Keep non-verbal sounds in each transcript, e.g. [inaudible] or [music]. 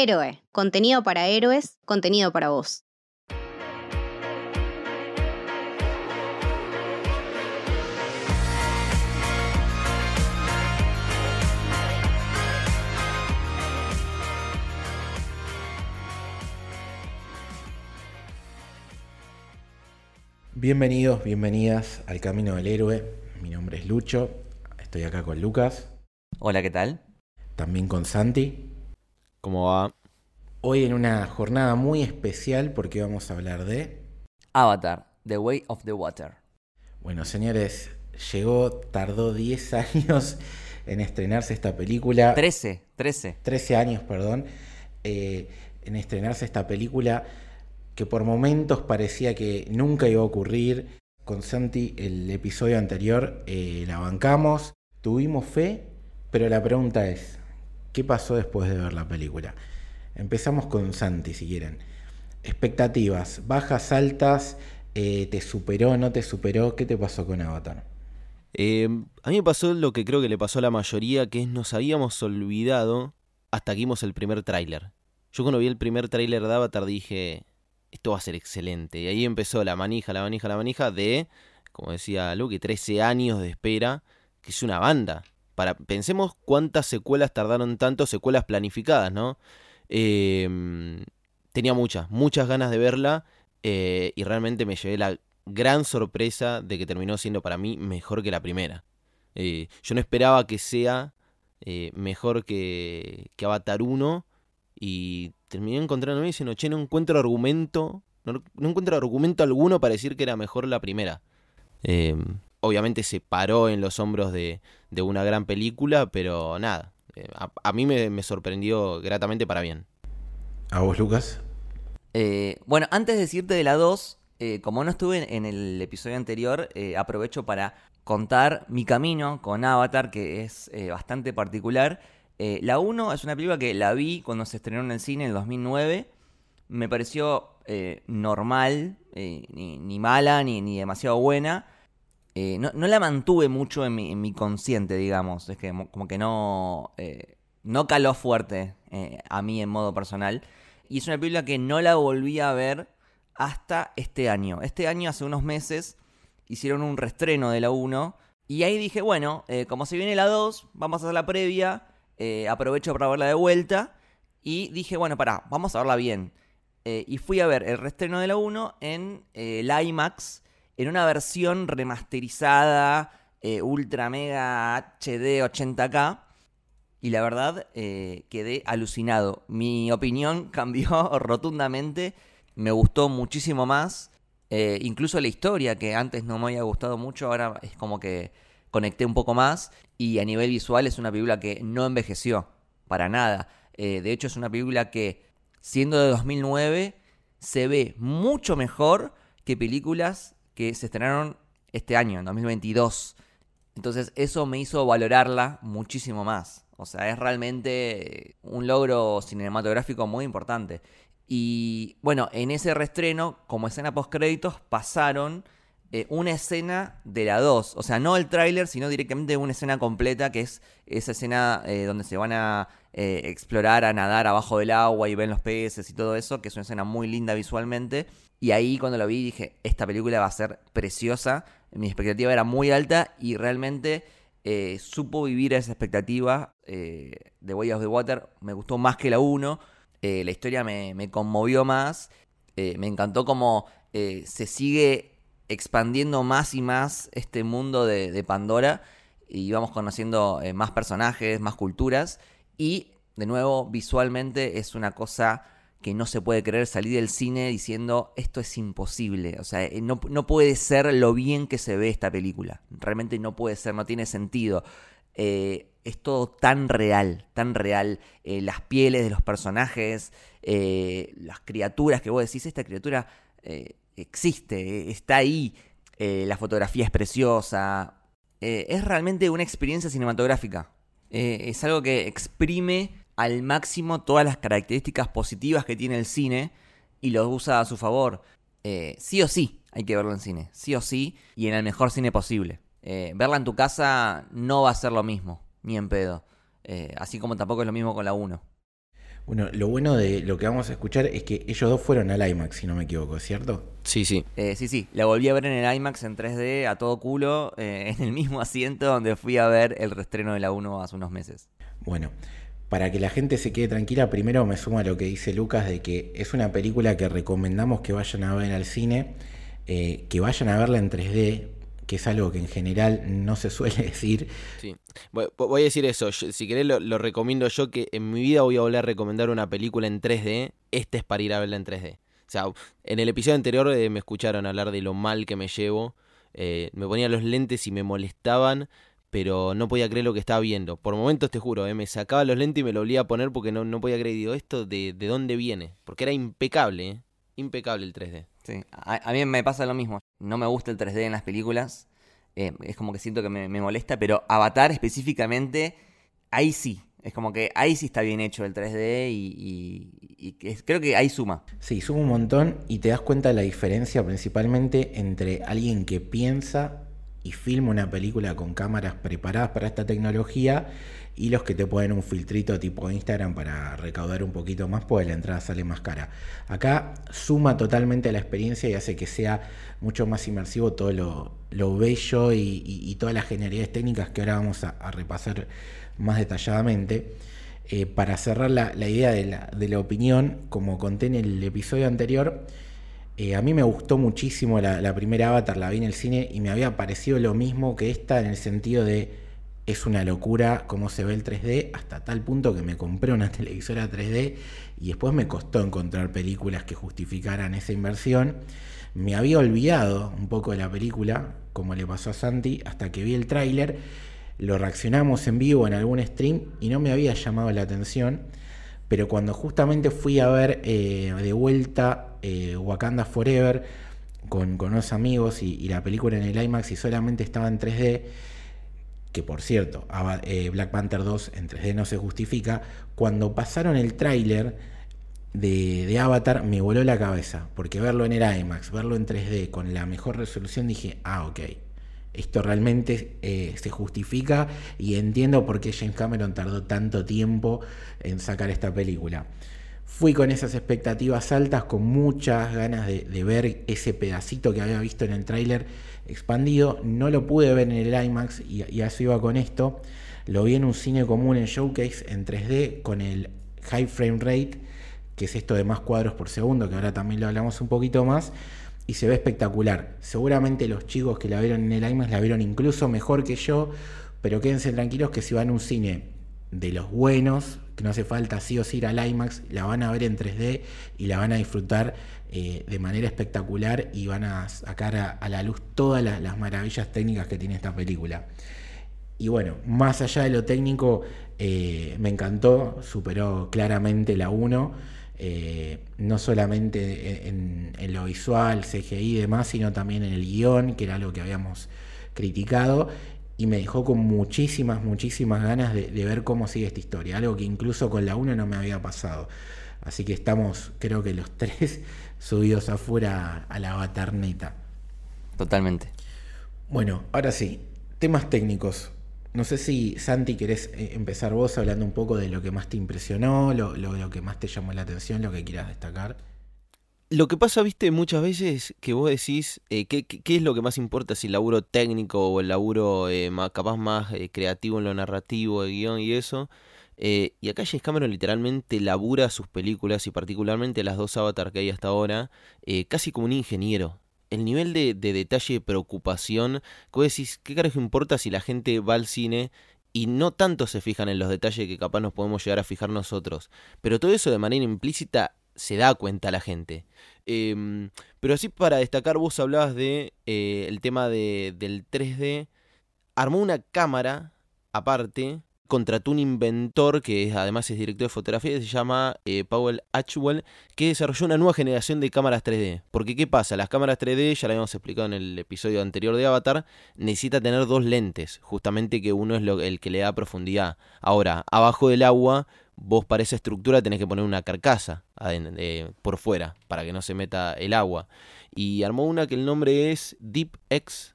Héroe, contenido para héroes, contenido para vos. Bienvenidos, bienvenidas al Camino del Héroe. Mi nombre es Lucho, estoy acá con Lucas, Hola, ¿qué tal? también con Santi. ¿Cómo va? Hoy en una jornada muy especial porque vamos a hablar de... Avatar, The Way of the Water. Bueno, señores, llegó, tardó 10 [laughs] años en estrenarse esta película. 13, 13. 13 años, perdón, eh, en estrenarse esta película que por momentos parecía que nunca iba a ocurrir. Con Santi, el episodio anterior eh, la bancamos, tuvimos fe, pero la pregunta es, ¿qué pasó después de ver la película? Empezamos con Santi, si quieren. Expectativas, bajas, altas, eh, ¿te superó, no te superó? ¿Qué te pasó con Avatar? Eh, a mí me pasó lo que creo que le pasó a la mayoría, que es nos habíamos olvidado hasta que vimos el primer tráiler. Yo cuando vi el primer tráiler de Avatar dije, esto va a ser excelente. Y ahí empezó la manija, la manija, la manija de, como decía Luke, 13 años de espera, que es una banda. Pensemos cuántas secuelas tardaron tanto, secuelas planificadas, ¿no? Eh, tenía muchas, muchas ganas de verla eh, y realmente me llevé la gran sorpresa de que terminó siendo para mí mejor que la primera. Eh, yo no esperaba que sea eh, mejor que, que Avatar 1 y terminé encontrándome diciendo, che, no encuentro argumento, no, no encuentro argumento alguno para decir que era mejor la primera. Eh, obviamente se paró en los hombros de, de una gran película, pero nada, eh, a, a mí me, me sorprendió gratamente para bien. ¿A vos, Lucas? Eh, bueno, antes de decirte de la 2, eh, como no estuve en el episodio anterior, eh, aprovecho para contar mi camino con Avatar, que es eh, bastante particular. Eh, la 1 es una película que la vi cuando se estrenó en el cine en el 2009. Me pareció eh, normal, eh, ni, ni mala, ni, ni demasiado buena. Eh, no, la mantuve mucho en mi, en mi consciente, digamos. Es que mo- como que no, eh, no caló fuerte eh, a mí en modo personal. Y es una película que no la volví a ver hasta este año. Este año, hace unos meses, hicieron un restreno de la 1. Y ahí dije, bueno, como se viene la 2, vamos a hacer la previa. aprovecho para verla de vuelta. Y dije, bueno, pará, vamos a verla bien. Y fui a ver el restreno de la 1 en el IMAX, en una versión remasterizada, eh, ultra mega HD 80K. Y la verdad, eh, quedé alucinado. Mi opinión [laughs] cambió rotundamente. Me gustó muchísimo más. Eh, incluso la historia, que antes no me había gustado mucho, ahora es como que conecté un poco más. Y a nivel visual es una película que no envejeció. Para nada. De hecho, es una película que, siendo de 2009, se ve mucho mejor que películas que se estrenaron este año, en 2022. Entonces eso me hizo valorarla muchísimo más. O sea, es realmente un logro cinematográfico muy importante. Y bueno, en ese restreno, como escena post créditos, pasaron eh, una escena de la 2. O sea, no el tráiler, sino directamente una escena completa, que es esa escena eh, donde se van a eh, explorar, a nadar abajo del agua y ven los peces y todo eso, que es una escena muy linda visualmente. Y ahí cuando lo vi dije, esta película va a ser preciosa. Mi expectativa era muy alta y realmente eh, supo vivir esa expectativa. Eh, The Way of the Water me gustó más que la 1. Eh, la historia me, me conmovió más. Eh, me encantó cómo eh, se sigue expandiendo más y más este mundo de, de Pandora. Y vamos conociendo más personajes, más culturas. Y de nuevo, visualmente es una cosa que no se puede creer salir del cine diciendo esto es imposible. O sea, eh, no, no puede ser lo bien que se ve esta película. Realmente no puede ser, no tiene sentido. Eh, es todo tan real, tan real. Eh, las pieles de los personajes, las criaturas que vos decís, esta criatura existe, está ahí. La fotografía es preciosa. Es realmente una experiencia cinematográfica. Es algo que exprime al máximo todas las características positivas que tiene el cine y los usa a su favor. Eh, sí o sí hay que verlo en cine, sí o sí, y en el mejor cine posible. Eh, verla en tu casa no va a ser lo mismo, ni en pedo. Eh, así como tampoco es lo mismo con la 1. Bueno, lo bueno de lo que vamos a escuchar es que ellos dos fueron al IMAX, si no me equivoco, ¿cierto? Sí, sí. Eh, sí, sí, la volví a ver en el IMAX en 3D a todo culo, eh, [laughs] en el mismo asiento donde fui a ver el restreno de la 1 hace unos meses. Bueno, para que la gente se quede tranquila, primero me suma lo que dice Lucas de que es una película que recomendamos que vayan a ver al cine, eh, que vayan a verla en 3D, que es algo que en general no se suele [laughs] decir. Sí. Voy, a decir eso. si querés, lo, recomiendo yo que en mi vida voy a volver a recomendar una película en 3D. Este es para ir a verla en 3D. O sea, en el episodio anterior eh, me escucharon hablar de lo mal que me llevo. Eh, me ponía los lentes y me molestaban, pero no podía creer lo que estaba viendo. Por momentos te juro, eh, me sacaba los lentes y me lo volvía a poner porque no, no podía creer. Digo, ¿esto de, de dónde viene? Porque era impecable, eh. Impecable el 3D. Sí, a, a mí me pasa lo mismo. No me gusta el 3D en las películas. eh, es como que siento que me, me molesta, pero Avatar específicamente, ahí sí. Es como que ahí sí está bien hecho el 3D y, y- y que es- creo que ahí suma. Sí, suma un montón y te das cuenta de la diferencia principalmente entre alguien que piensa y filma una película con cámaras preparadas para esta tecnología y los que te ponen un filtrito tipo Instagram para recaudar un poquito más, pues la entrada sale más cara. Acá suma totalmente la experiencia y hace que sea mucho más inmersivo todo lo, lo bello y, y- todas las genialidades técnicas que ahora vamos a, repasar más detalladamente. Eh, para cerrar la, la idea de la, de la opinión, como conté en el episodio anterior, eh, a mí me gustó muchísimo la, primera Avatar, la vi en el cine y me había parecido lo mismo que esta en el sentido de es una locura cómo se ve el 3D, hasta tal punto que me compré una [laughs] televisora 3D y después me costó encontrar películas que justificaran esa inversión. Me había olvidado un poco de la película, como le pasó a Santi, hasta que vi el tráiler, lo reaccionamos en vivo en algún stream y no me había llamado la atención. Pero cuando justamente fui a ver eh, de vuelta eh, Wakanda Forever con, unos amigos y, la película en el IMAX y solamente estaba en 3D, que por cierto, eh, Black Panther 2 en 3D no se justifica, cuando pasaron el tráiler de, de Avatar me voló la cabeza, porque verlo en el IMAX, verlo en 3D con la mejor resolución, dije, ah, ok, esto realmente eh, se justifica y entiendo por qué James Cameron tardó tanto tiempo en sacar esta película. Fui con esas expectativas altas, con muchas ganas de, ver ese pedacito que había visto en el tráiler expandido. No lo pude ver en el IMAX y, y a eso iba con esto. Lo vi en un cine común en Showcase en 3D con el High Frame Rate, que es esto de más cuadros por segundo, que ahora también lo hablamos un poquito más y se ve espectacular. Seguramente los chicos que la vieron en el IMAX la vieron incluso mejor que yo, pero quédense tranquilos que si van a un cine de los buenos, que no hace falta sí o sí ir al IMAX, la van a ver en 3D y la van a disfrutar eh, de manera espectacular y van a sacar a, la luz todas la- las maravillas técnicas que tiene esta película. Y bueno, más allá de lo técnico, eh, me encantó, superó claramente la 1, eh, no solamente en, en lo visual, CGI y demás, sino también en el guion, que era algo que habíamos criticado, y me dejó con muchísimas, muchísimas ganas de, de ver cómo sigue esta historia, algo que incluso con la 1 no me había pasado. Así que estamos, creo que los [laughs] tres, subidos afuera a la batarneta. Totalmente. Bueno, ahora sí, temas técnicos. No sé si Santi querés eh, empezar vos hablando un poco de lo que más te impresionó, lo, lo- lo que más te llamó la atención, lo que quieras destacar. Lo que pasa, viste, muchas veces que vos decís eh, ¿qué, es lo que más importa, si el laburo técnico o el laburo eh, capaz más eh, creativo en lo narrativo, de guion y eso. Eh, y acá James Cameron literalmente labura sus películas y particularmente las dos Avatar que hay hasta ahora, eh, casi como un ingeniero. El nivel de, de detalle y preocupación, que vos decís, ¿qué carajo importa si la gente va al cine y no tanto se fijan en los detalles que capaz nos podemos llegar a fijar nosotros? Pero todo eso de manera implícita se da cuenta la gente. Em, pero así para destacar, vos hablabas de eh, el tema de, del 3D. Armó una cámara aparte, contrató un inventor que es- además es director de fotografía, se llama eh, Powell Atchwell, que desarrolló una nueva generación de cámaras 3D. Porque ¿qué pasa? Las cámaras 3D, ya lo habíamos explicado en el episodio anterior de Avatar, necesita tener dos lentes, justamente que uno es lo, el que le da profundidad. Ahora, abajo del agua, vos para esa estructura tenés que poner una carcasa eh, por fuera, para que no se meta el agua. Y armó una que el nombre es DeepX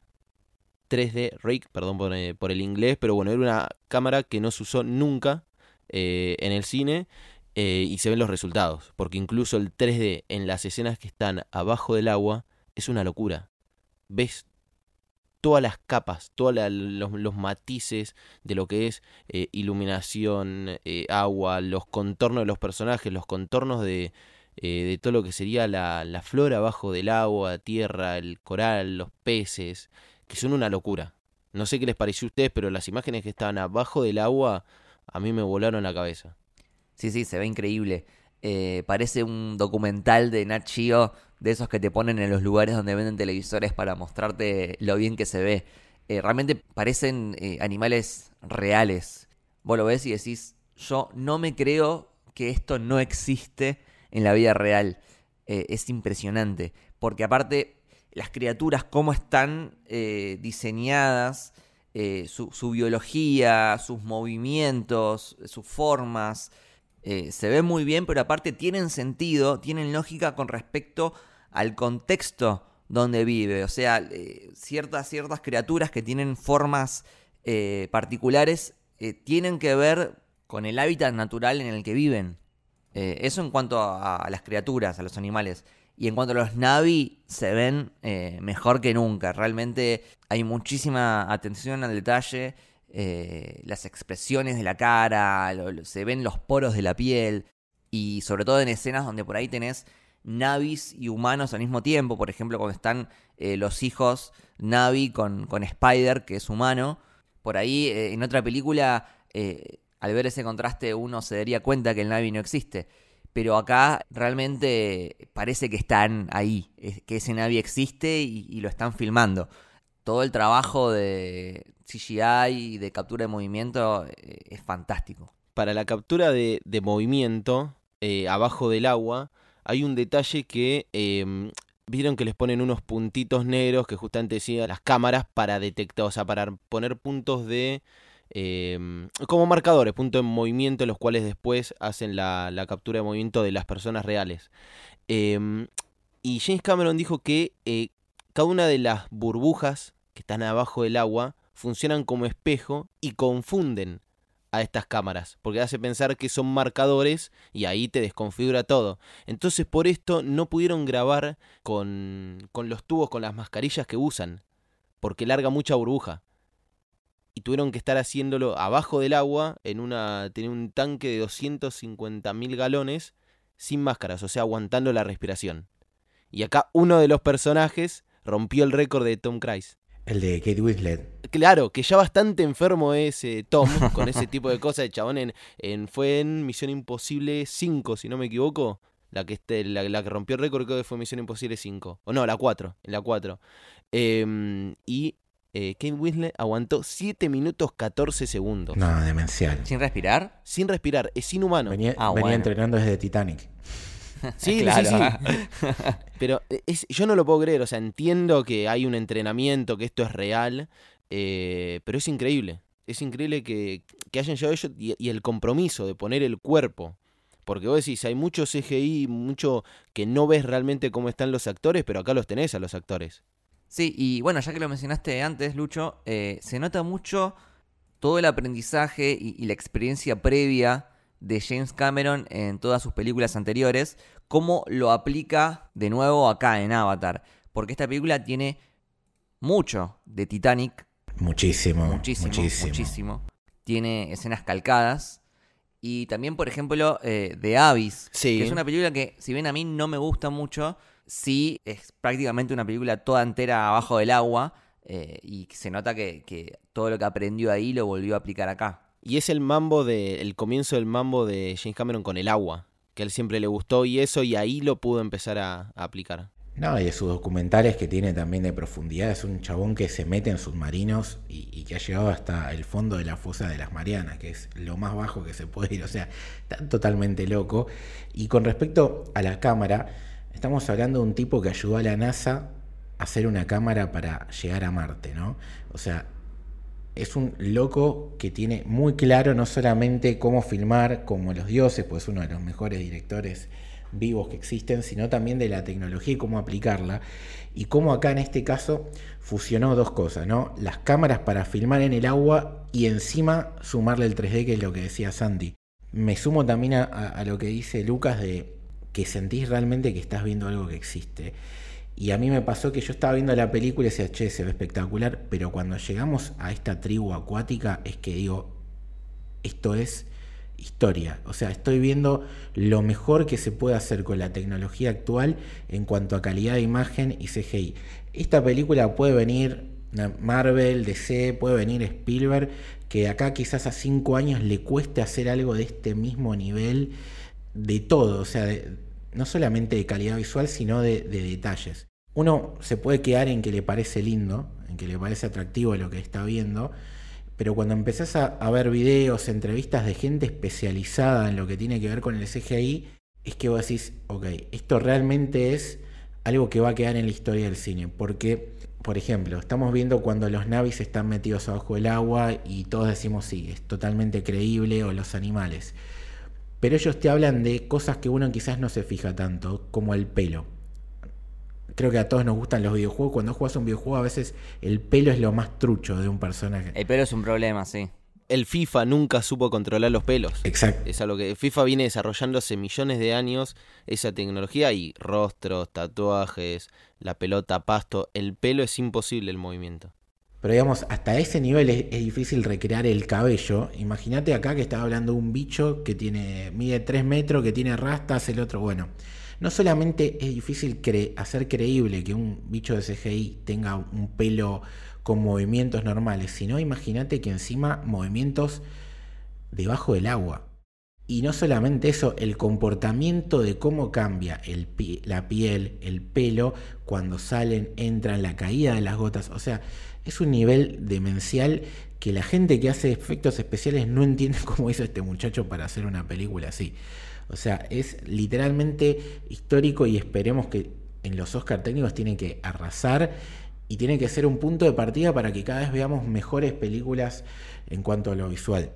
3D Rig, perdón por, eh, por el inglés, pero bueno, era una cámara que no se usó nunca eh, en el cine y se ven los resultados, porque incluso el 3D en las escenas que están abajo del agua es una locura. Ves todas las capas, todos los, matices de lo que es eh, iluminación, eh, agua, los contornos de los personajes, los contornos de, de todo lo que sería la, la flora abajo del agua, tierra, el coral, los peces, que son una locura. No sé qué les pareció a ustedes, pero las imágenes que estaban abajo del agua a mí me volaron la cabeza. Sí, sí, se ve increíble. Eh, parece un documental de Nat de esos que te ponen en los lugares donde venden televisores para mostrarte lo bien que se ve. Eh, realmente parecen eh, animales reales. Vos lo ves y decís, yo no me creo que esto no existe en la vida real. es impresionante. Porque aparte, las criaturas, cómo están diseñadas, su, biología, sus movimientos, sus formas eh, se ve muy bien, pero aparte tienen sentido, tienen lógica con respecto al contexto donde vive. O sea, eh, ciertas, ciertas criaturas que tienen formas eh, particulares tienen que ver con el hábitat natural en el que viven. eso en cuanto a, las criaturas, a los animales. Y en cuanto a los Navi, se ven mejor que nunca. Realmente hay muchísima atención al detalle. Eh, las expresiones de la cara, se ven los poros de la piel y sobre todo en escenas donde por ahí tenés navis y humanos al mismo tiempo, por ejemplo cuando están eh, los hijos Navi con, con, Spider, que es humano, por ahí eh, en otra película al ver ese contraste uno se daría cuenta que el Navi no existe. Pero acá realmente parece que están ahí, que ese Navi existe y lo están filmando todo el trabajo de CGI y de captura de movimiento eh, es fantástico. Para la captura de, movimiento eh, abajo del agua hay un detalle que em, vieron que les ponen unos puntitos negros que justamente decían las cámaras para detectar, o sea, para poner puntos de... Em, como marcadores, puntos de movimiento, los cuales después hacen la, captura de movimiento de las personas reales. Em, y James Cameron dijo que eh, cada una de las burbujas que están abajo del agua funcionan como espejo y confunden a estas cámaras, porque hace pensar que son marcadores y ahí te desconfigura todo. Entonces por esto no pudieron grabar con, con los tubos, con las mascarillas que usan, porque larga mucha burbuja. Y tuvieron que estar haciéndolo abajo del agua, en una, tenía un tanque de 250 mil galones, sin máscaras, o sea, aguantando la respiración. Y acá uno de los personajes rompió el récord de Tom Cruise. El de Kate Winslet. Claro, que ya bastante enfermo es eh, Tom [laughs] con ese tipo de cosas. El chabón en, fue en Misión Imposible 5, si no me equivoco. La que, este, la, que rompió el récord creo que fue Misión Imposible 5. O no, la 4. En la 4. Em, y eh, Kate Winslet aguantó 7 minutos 14 segundos. No, demencial. ¿Sin respirar? Sin respirar, es inhumano. Venía, ah, entrenando desde Titanic. [laughs] Sí, sí, sí. [laughs] Pero yo no lo puedo creer, o sea, entiendo que hay un entrenamiento, que esto es real, eh, pero es increíble. Es increíble que, hayan llevado ello y, el compromiso de poner el cuerpo. Porque vos decís, hay mucho CGI, mucho que no ves realmente cómo están los actores, pero acá los tenés a los actores. Sí, y bueno, ya que lo mencionaste antes, Lucho, eh, se nota mucho todo el aprendizaje y la experiencia previa de James Cameron en todas sus películas anteriores, cómo lo aplica de nuevo acá en Avatar. Porque esta película tiene mucho de Titanic. Muchísimo. Muchísimo. Muchísimo. Tiene escenas calcadas. Y también, por ejemplo, eh, de Abyss. Que es una película que, si bien a mí no me gusta mucho, sí es prácticamente una película toda entera abajo del agua. Eh, y se nota que, que todo lo que aprendió ahí lo volvió a aplicar acá. Y es el mambo de, el comienzo del mambo de James Cameron con el agua, que a él siempre le gustó y eso, y ahí lo pudo empezar a, aplicar. No, y de sus documentales que tiene también de profundidad, es un chabón que se mete en submarinos y, que ha llegado hasta el fondo de la fosa de las Marianas, que es lo más bajo que se puede ir, o sea, está totalmente loco. Y con respecto a la cámara, estamos hablando de un tipo que ayudó a la NASA a hacer una cámara para llegar a Marte, ¿no? O sea, es un loco que tiene muy claro no solamente cómo filmar como los dioses, pues es uno de los mejores directores vivos que existen, sino también de la tecnología y cómo aplicarla. Y cómo acá en este caso fusionó dos cosas, ¿no? Las cámaras para filmar en el agua y encima sumarle el 3D, que es lo que decía Sandy. Me sumo también a, a lo que dice Lucas de que sentís realmente que estás viendo algo que existe. Y a mí me pasó que yo estaba viendo la película y decía, che, se ve espectacular, pero cuando llegamos a esta tribu acuática es que digo, esto es historia. O sea, estoy viendo lo mejor que se puede hacer con la tecnología actual en cuanto a calidad de imagen y CGI. Esta película puede venir Marvel, DC, puede venir Spielberg, que acá quizás a cinco años le cueste hacer algo de este mismo nivel de todo, o sea, no solamente de calidad visual, sino de, detalles. Uno se puede quedar en que le parece lindo, en que le parece atractivo lo que está viendo, pero cuando empezás a, ver videos, entrevistas de gente especializada en lo que tiene que ver con el CGI, es que vos decís, ok, esto realmente es algo que va a quedar en la historia del cine, porque, por ejemplo, estamos viendo cuando los navis están metidos abajo del agua y todos decimos, sí, es totalmente creíble, o los animales. Pero ellos te hablan de cosas que uno quizás no se fija tanto, como el pelo. Creo que a todos nos gustan los videojuegos. Cuando juegas un videojuego, a veces el pelo es lo más trucho de un personaje. El pelo es un problema, sí. El FIFA nunca supo controlar los pelos. Exacto. Es algo que FIFA viene desarrollando hace millones de años, esa tecnología y rostros, tatuajes, la pelota, pasto. El pelo es imposible el movimiento. Pero digamos, hasta ese nivel es, difícil recrear el cabello. Imagínate acá que estaba hablando de un bicho que tiene mide 3 metros, que tiene rastas, el otro, bueno. No solamente es difícil hacer creíble que un bicho de CGI tenga un pelo con movimientos normales, sino imagínate que encima movimientos debajo del agua. Y no solamente eso, el comportamiento de cómo cambia la piel, el pelo, cuando salen, entran, la caída de las gotas. O sea, es un nivel demencial que la gente que hace efectos especiales no entiende [laughs] cómo hizo este muchacho para hacer una película así. O sea, es literalmente histórico y esperemos que en los Oscar técnicos tienen que arrasar y tiene que ser un punto de partida para que cada vez veamos mejores películas en cuanto a lo visual.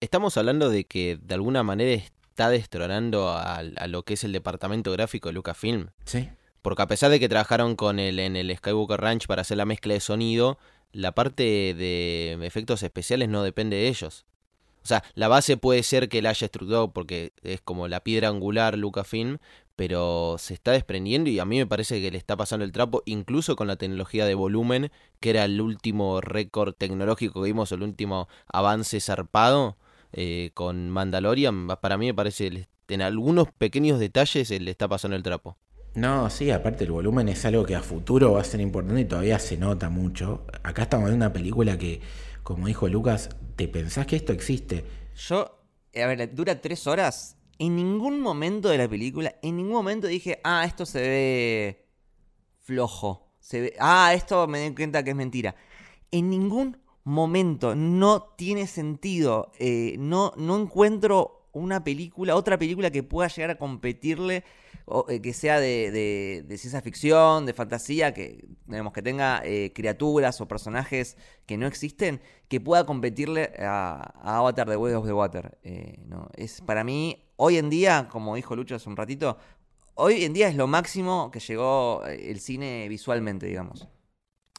Estamos hablando de que de alguna manera está destronando a, lo que es el departamento gráfico de Lucasfilm. Sí. Porque a pesar de que trabajaron con él en el Skywalker Ranch para hacer la mezcla de sonido, la parte de efectos especiales no depende de ellos. O sea, la base puede ser que la haya estructurado porque es como la piedra angular Lucasfilm, pero se está desprendiendo y a mí me parece que le está pasando el trapo, incluso con la tecnología de volumen, que era el último récord tecnológico que vimos, el último avance zarpado eh, con Mandalorian. Para mí me parece, en algunos pequeños detalles le está pasando el trapo. No, sí, aparte el volumen es algo que a futuro va a ser importante y todavía se nota mucho. Acá estamos en una película que, como dijo Lucas, ¿te pensás que esto existe? Yo, a ver, dura tres horas. En ningún momento de la película, en ningún momento dije, ah, esto se ve flojo. Se ve, ah, esto me doy cuenta que es mentira. En ningún momento no tiene sentido. Eh, no, no encuentro una película, otra película que pueda llegar a competirle eh, que sea de, ciencia ficción, de fantasía, que, que tenga eh, criaturas o personajes que no existen, que pueda competirle a, Avatar de Way of the Water. Eh, ¿no? Es para mí, hoy en día, como dijo Lucho hace un ratito, hoy en día es lo máximo que llegó el cine visualmente, digamos.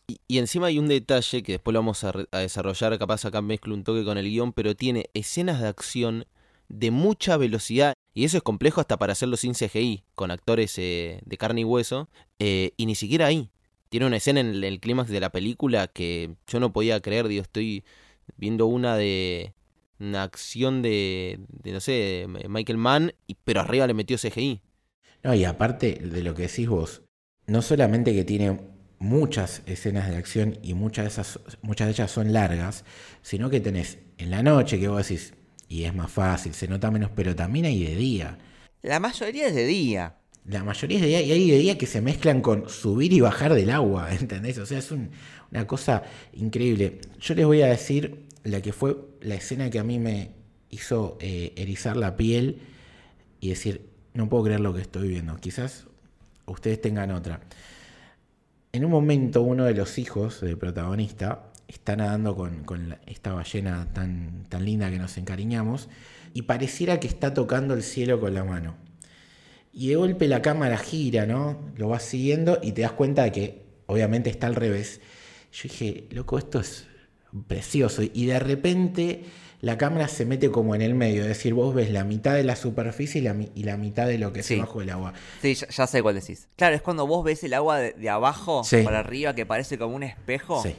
Y, encima hay un detalle que después lo vamos a, a desarrollar, capaz acá mezclo un toque con el guion, pero tiene escenas de acción de mucha velocidad. Y eso es complejo hasta para hacerlo sin CGI, con actores eh, de carne y hueso. Eh, y ni siquiera ahí. Tiene una escena en el, clímax de la película que yo no podía creer. Digo, estoy viendo una de. Una acción de, de no sé, Michael Mann, pero arriba le metió CGI. No, y aparte de lo que decís vos, no solamente que tiene muchas escenas de acción y muchas de, esas, muchas de ellas son largas, sino que tenés en la noche que vos decís, y es más fácil, se nota menos, pero también hay de día. La mayoría es de día. La mayoría es de día y hay de día que se mezclan con subir y bajar del agua, [laughs] ¿entendés? O sea, es una cosa increíble. Yo les voy a decir la que fue la escena que a mí me hizo eh, erizar la piel y decir, no puedo creer lo que estoy viendo. Quizás ustedes tengan otra. En un momento uno de los hijos del protagonista está nadando con, esta ballena tan, tan linda que nos encariñamos y pareciera que está tocando el cielo con la mano. Y de golpe la cámara gira, ¿no? Lo vas siguiendo y te das cuenta de que obviamente está al revés. Yo dije, loco, esto es precioso. Y de repente la cámara se mete como en el medio, es decir, vos ves la mitad de la superficie y la, mi- y la mitad de lo que Sí. es bajo el agua. Sí, ya, ya sé cuál decís. Claro, es cuando vos ves el agua de, de abajo Sí. para arriba que parece como un espejo. Sí.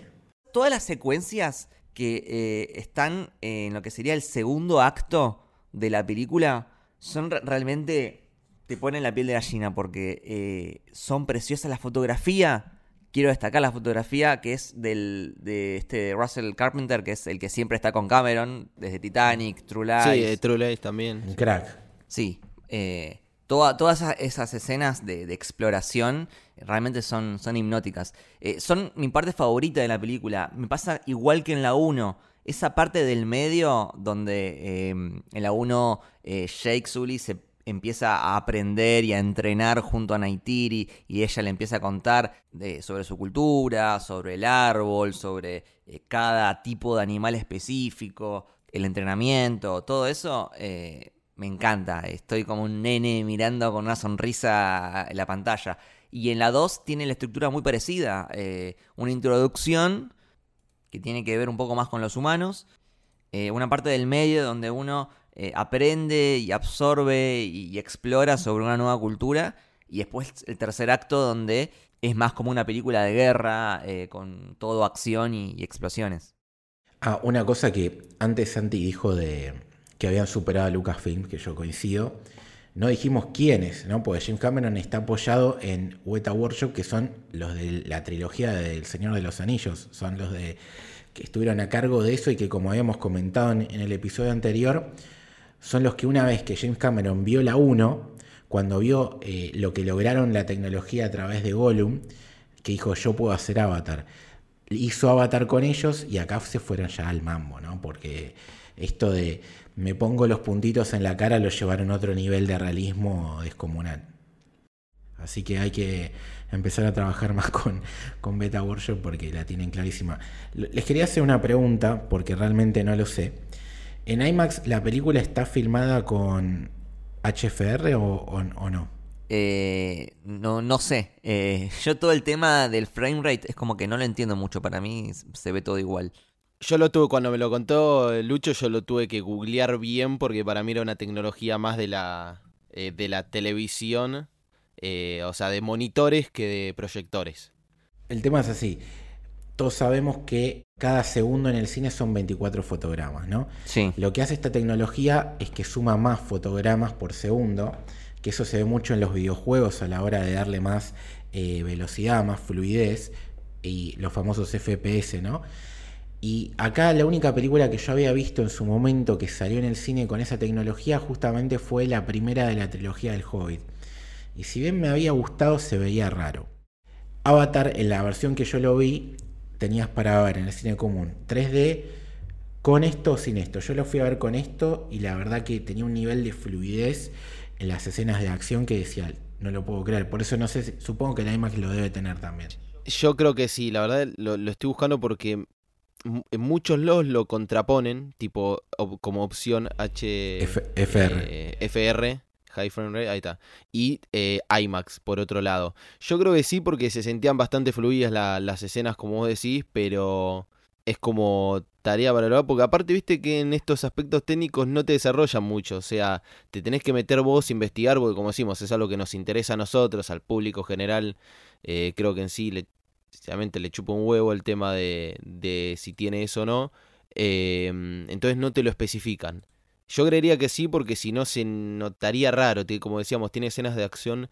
Todas las secuencias que eh, están en lo que sería el segundo acto de la película son re- realmente. te ponen la piel de gallina porque eh, son preciosas. La fotografía. Quiero destacar la fotografía que es del, de este Russell Carpenter, que es el que siempre está con Cameron, desde Titanic, True Lies. Sí, eh, True Lies también. Un crack. Sí, eh, toda- todas esas, escenas de, de exploración realmente son, son hipnóticas. Eh, son mi parte favorita de la película. Me pasa igual que en la 1. Esa parte del medio donde eh, en la 1 eh, Jake Sully se empieza a aprender y a entrenar junto a Naitiri y ella le empieza a contar sobre su cultura, sobre el árbol, sobre eh, cada tipo de animal específico, el entrenamiento, todo eso eh, me encanta. Estoy como un nene mirando con una sonrisa la pantalla. Y en la 2 tiene la estructura muy parecida. eh, una introducción que tiene que ver un poco más con los humanos. eh, una parte del medio donde uno eh, aprende y absorbe y, explora sobre una nueva cultura. Y después el tercer acto donde es más como una película de guerra con todo acción y, y explosiones. Ah, una cosa que antes Santi dijo de que habían superado a Lucasfilm, que yo coincido. No dijimos quiénes, ¿no? Porque James Cameron está apoyado en Weta Workshop, que son los de la trilogía del Señor de los Anillos. Son los de que estuvieron a cargo de eso y que, como habíamos comentado en, el episodio anterior, son los que una vez que James Cameron vio la 1, cuando vio eh, lo que lograron la tecnología a través de Gollum, que dijo yo puedo hacer Avatar. Hizo Avatar con ellos y acá se fueron ya al mambo, ¿no? Porque esto de me pongo los puntitos en la cara lo llevaron a otro nivel de realismo descomunal. Así que hay que empezar a trabajar [laughs] más con, con Beta Workshop porque la tienen clarísima. Les quería hacer una pregunta porque realmente no lo sé. ¿En IMAX la película está filmada con HFR o no? Eh, no, no sé. Eh, [laughs] yo todo el tema del frame rate es como que no lo entiendo mucho. Para mí se ve todo igual. Yo lo tuve, cuando me lo contó Lucho, yo lo tuve que googlear bien porque para mí era una tecnología más de la, eh, de la televisión, eh, o sea, de monitores que de proyectores. El tema es así. Todos sabemos que cada segundo en el cine son 24 fotogramas, ¿no? Sí. Lo que hace esta tecnología es que suma más fotogramas por segundo, que eso se ve mucho en los videojuegos a la hora de darle más eh, velocidad, más fluidez, y los famosos FPS, ¿no? Y acá la única película que yo había visto en su momento que salió en el cine con esa tecnología justamente fue la primera de la trilogía del Hobbit. Y si bien me había gustado, se veía raro. Avatar, en la versión que yo lo vi, tenías para ver en el cine común 3D con esto o sin esto. Yo lo fui a ver con esto y la verdad que tenía un nivel de fluidez en las escenas de acción que decía, no lo puedo creer. Por eso no sé, supongo que la IMAX lo debe tener también. Yo creo que sí, la verdad lo, lo estoy buscando porque muchos lados lo contraponen, tipo como opción H F- FR. eh, FR, High Frame Rate, ahí está. Y eh, IMAX, por otro lado. Yo creo que sí, porque se sentían bastante fluidas la- las escenas, como vos decís, pero es como tarea para lograr, porque aparte viste que en estos aspectos técnicos no te desarrollan mucho, o sea, te tenés que meter vos, investigar, porque como decimos, es algo que nos interesa a nosotros, al público general, eh, creo que en sí le, sinceramente le chupa un huevo el tema de, de si tiene eso o no, eh, entonces no te lo especifican. Yo creería que sí, porque si no se notaría raro. Como decíamos, tiene escenas de acción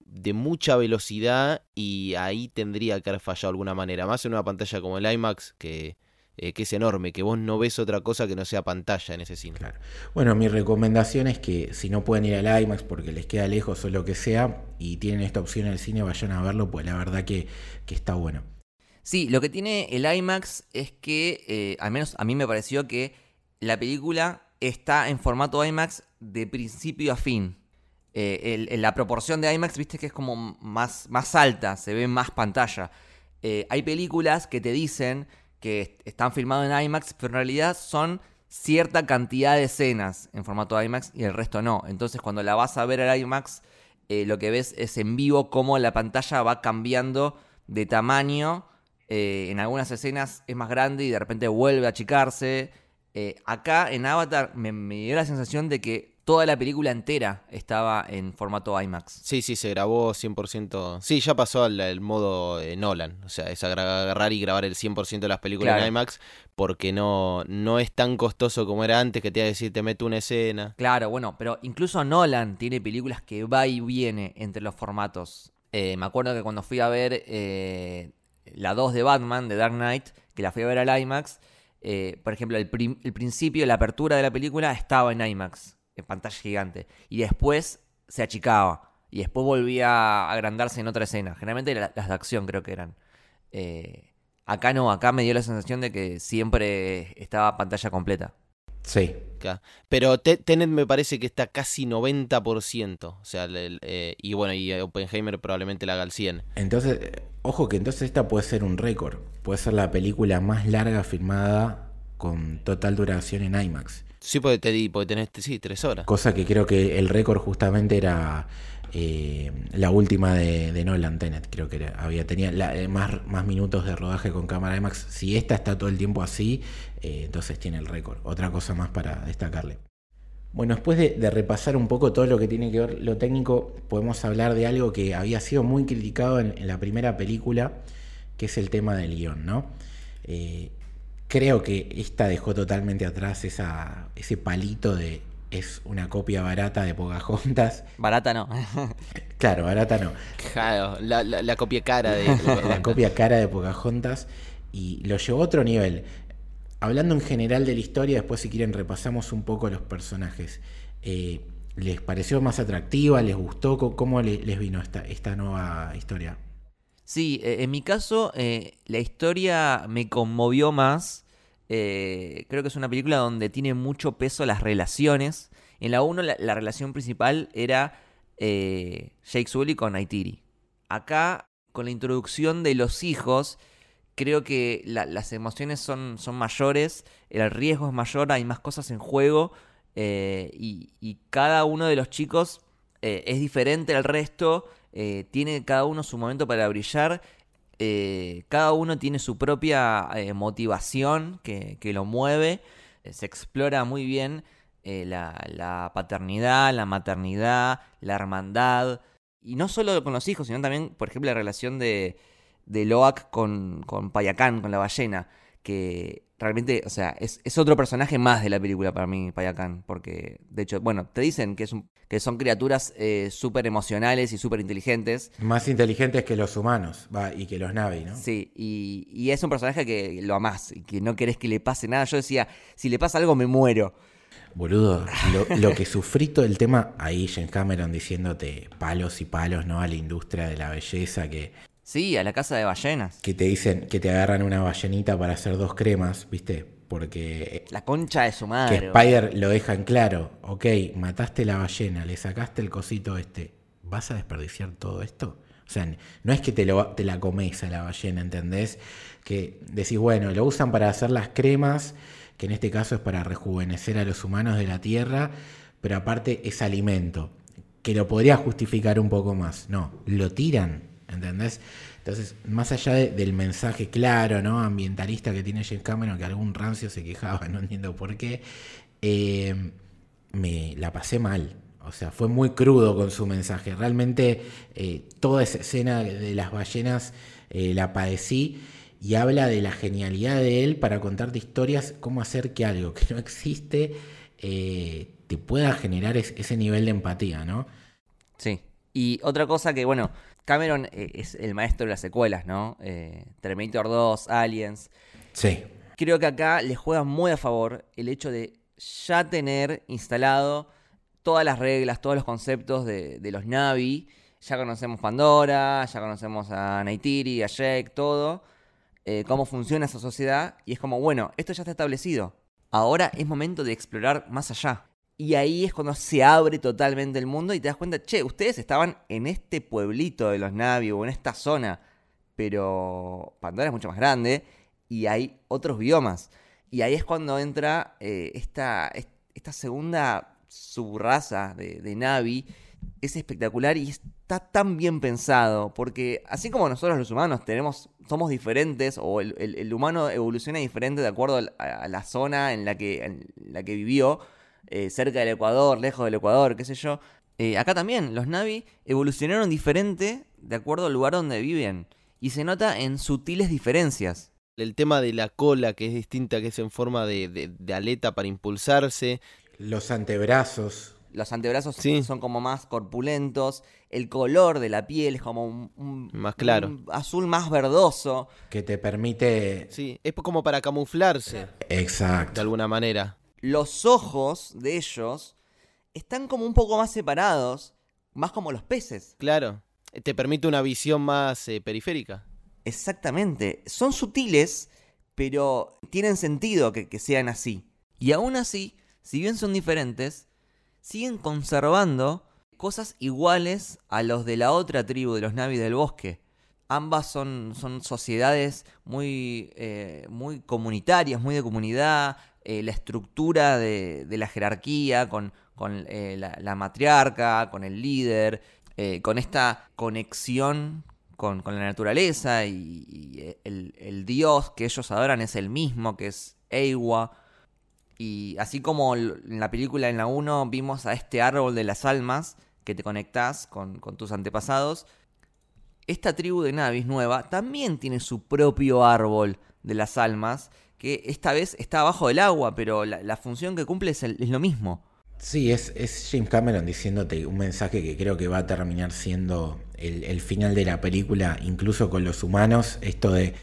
de mucha velocidad y ahí tendría que haber fallado de alguna manera. Más en una pantalla como el IMAX, que, eh, que es enorme, que vos no ves otra cosa que no sea pantalla en ese cine. Claro. Bueno, mi recomendación es que si no pueden ir al IMAX porque les queda lejos o lo que sea y tienen esta opción en el cine, vayan a verlo, pues la verdad que, que está bueno. Sí, lo que tiene el IMAX es que, eh, al menos a mí me pareció que la película está en formato IMAX de principio a fin. Eh, el- el- la proporción de IMAX, viste que es como más, más alta, se ve más pantalla. Eh, hay películas que te dicen que est- están filmadas en IMAX, pero en realidad son cierta cantidad de escenas en formato IMAX y el resto no. Entonces cuando la vas a ver al IMAX, eh, lo que ves es en vivo cómo la pantalla va cambiando de tamaño. Eh, en algunas escenas es más grande y de repente vuelve a achicarse. Eh, acá en Avatar me dio la sensación de que toda la película entera estaba en formato IMAX. Sí, sí, se grabó 100%. Sí, ya pasó al, modo eh, Nolan. O sea, es agarrar y grabar el 100% de las películas Claro. en IMAX porque no, no es tan costoso como era antes que te iba a decir, te meto una escena. Claro, bueno, pero incluso Nolan tiene películas que va y viene entre los formatos. Eh, me acuerdo que cuando fui a ver eh, la 2 de Batman, de Dark Knight, que la fui a ver al IMAX, por ejemplo, el principio, la apertura de la película estaba en IMAX, en pantalla gigante, y después se achicaba, y después volvía a agrandarse en otra escena. Generalmente la- las de acción creo que eran. Eh, acá no, acá me dio la sensación de que siempre estaba pantalla completa. Sí. Pero Te- Tenet me parece que está casi 90%. O sea, el- el, eh, y bueno, y Oppenheimer probablemente la haga al 100. Entonces, ojo que entonces esta puede ser un récord. Puede ser la película más larga filmada con total duración en IMAX. Sí, porque, te porque tenés, sí, tres horas. Cosa que creo que el récord justamente era eh, la última de, de Nolan Tenet. Creo que había tenía eh, más, más minutos de rodaje con cámara IMAX. Si esta está todo el tiempo así, eh, entonces tiene el récord. Otra cosa más para destacarle. Bueno, después de, de repasar un poco todo lo que tiene que ver lo técnico, podemos hablar de algo que había sido muy criticado en, la primera película, que es el tema del guion, ¿no? Creo que esta dejó totalmente atrás esa, ese palito de es una copia barata de Pocahontas. Barata no. [laughs] Claro, barata no. Claro, la, la- la copia cara de... [laughs] la copia cara de Pocahontas y lo llevó a otro nivel. Hablando en general de la historia, después si quieren repasamos un poco los personajes. Eh, ¿Les pareció más atractiva? ¿Les gustó? ¿Cómo le- les vino esta, esta nueva historia? Sí, eh, en mi caso, eh, la historia me conmovió más. Eh, creo que es una película donde tiene mucho peso las relaciones. En la 1, la, la relación principal era eh, Jake Sully con Naitiri. Acá, con la introducción de los hijos, creo que la- las emociones son, son mayores, el riesgo es mayor, hay más cosas en juego. y, y cada uno de los chicos es diferente al resto, eh, tiene cada uno su momento para brillar, eh, cada uno tiene su propia eh, motivación que, que lo mueve, se explora muy bien la, la paternidad, la maternidad, la hermandad, y no solo con los hijos, sino también, por ejemplo, la relación de, de Loak con, con Payacán, con la ballena, que realmente, o sea, es, es otro personaje más de la película para mí, Payacán, porque, de hecho, bueno, te dicen que, es un- que son criaturas eh, súper emocionales y súper inteligentes, Más inteligentes que los humanos va, y que los Navi, ¿no? Sí, y, y es un personaje que lo amás, y que no querés que le pase nada. Yo decía, si le pasa algo me muero. Boludo, [laughs] lo, lo que sufrí todo el tema, ahí James Cameron diciéndote palos y palos, ¿no? A la industria de la belleza que, Sí, a la casa de ballenas. que te dicen que te agarran una ballenita para hacer dos cremas, ¿viste? Porque La concha de su que madre. Spider lo deja en claro. Ok, mataste la ballena, le sacaste el cosito este. ¿Vas a desperdiciar todo esto? O sea, no es que te, lo, te la comes a la ballena, ¿entendés? Que decís, bueno, lo usan para hacer las cremas, que en este caso es para rejuvenecer a los humanos de la Tierra, pero aparte es alimento, que lo podría justificar un poco más. No, lo tiran, ¿entendés? Entonces, más allá de- del mensaje claro, ¿no? Ambientalista que tiene James Cameron, que algún rancio se quejaba, [laughs] no entiendo por qué, eh, me la pasé mal. O sea, fue muy crudo con su mensaje. Realmente eh, toda esa escena de las ballenas eh, la padecí y habla de la genialidad de él para contarte historias, cómo hacer que algo que no existe te pueda generar es- ese nivel de empatía, ¿no? Sí. Y otra cosa que, bueno, Cameron eh, es el maestro de las secuelas, ¿no? Eh, Terminator 2, Aliens. Sí. Creo que acá le juega muy a favor el hecho de ya tener instalado todas las reglas, todos los conceptos de, de los Navi. Ya conocemos Pandora, ya conocemos a Neytiri, a Jake, todo. eh, cómo funciona esa sociedad. Y es como, bueno, esto ya está establecido. Ahora es momento de explorar más allá. Y ahí es cuando se abre totalmente el mundo y te das cuenta, che, ustedes estaban en este pueblito de los Navi o en esta zona. Pero Pandora es mucho más grande y hay otros biomas. Y ahí es cuando entra eh, esta, est- esta segunda subraza de, Navi es espectacular y está tan bien pensado, porque así como nosotros los humanos tenemos, somos diferentes, o el, humano evoluciona diferente de acuerdo a, la zona en la que, en la que vivió, eh, cerca del Ecuador, lejos del Ecuador, qué sé yo. Eh, acá también, los Navi evolucionaron diferente de acuerdo al lugar donde viven, y se nota en sutiles diferencias. El tema de la cola, que es distinta, que es en forma de, de aleta para impulsarse. Los antebrazos los antebrazos son como más corpulentos, el color de la piel es como un, más claro. azul más verdoso. Que te permite... Sí, es como para camuflarse. Exacto. De alguna manera. Los ojos de ellos están como un poco más separados, más como los peces. Claro, te permite una visión más eh, periférica. Exactamente, son sutiles, pero tienen sentido que sean así. Y aún así, si bien son diferentes, siguen conservando cosas iguales a los de la otra tribu de los Navi del bosque. Ambas son, son sociedades muy, eh, muy comunitarias, muy de comunidad. Eh, la estructura de, la jerarquía con, con eh, la, matriarca, con el líder, con esta conexión con, la naturaleza y, el, dios que ellos adoran es el mismo, que es Eiwa. Y así como en la película en la 1 vimos a este árbol de las almas que te conectás con, tus antepasados, esta tribu de Navis nueva también tiene su propio árbol de las almas, que esta vez está abajo del agua, pero la, función que cumple es, lo mismo. Sí, es, James Cameron diciéndote un mensaje que creo que va a terminar siendo el, el final de la película, incluso con los humanos, esto de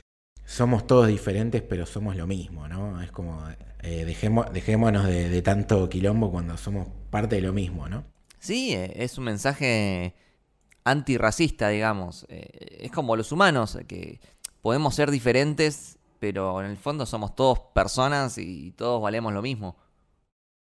somos todos diferentes, pero somos lo mismo, ¿no? Es como eh, dejémonos de, tanto quilombo cuando somos parte de lo mismo, ¿no? Sí, eh, es un mensaje antirracista, digamos. Eh, es como los humanos, que podemos ser diferentes, pero en el fondo somos todos personas y todos valemos lo mismo.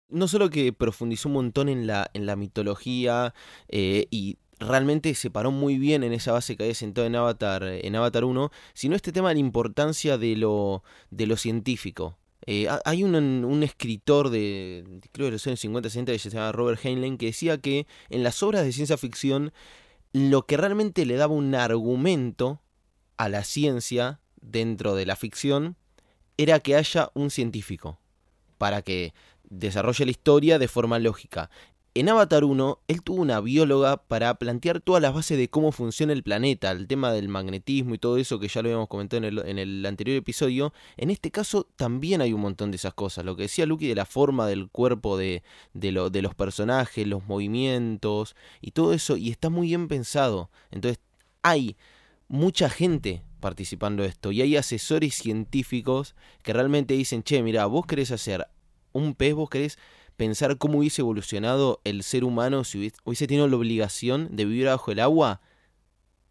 No solo que profundizó un montón en la, en la mitología y realmente se paró muy bien en esa base que había sentado en Avatar, en Avatar 1, sino este tema de la importancia de lo, de lo científico. Eh, hay un, escritor de, creo de los años 50, 60, que se llama Robert Heinlein, que decía que en las obras de ciencia ficción lo que realmente le daba un argumento a la ciencia dentro de la ficción era que haya un científico para que desarrolle la historia de forma lógica. En Avatar 1, él tuvo una bióloga para plantear todas las bases de cómo funciona el planeta, el tema del magnetismo y todo eso que ya lo habíamos comentado en el, anterior episodio. En este caso también hay un montón de esas cosas. Lo que decía Lucky de la forma del cuerpo de, de los personajes, los movimientos y todo eso. Y está muy bien pensado. Entonces hay mucha gente participando de esto y hay asesores científicos que realmente dicen, che, mira, vos querés hacer un pez, vos querés pensar cómo hubiese evolucionado el ser humano si hubiese, tenido la obligación de vivir bajo el agua,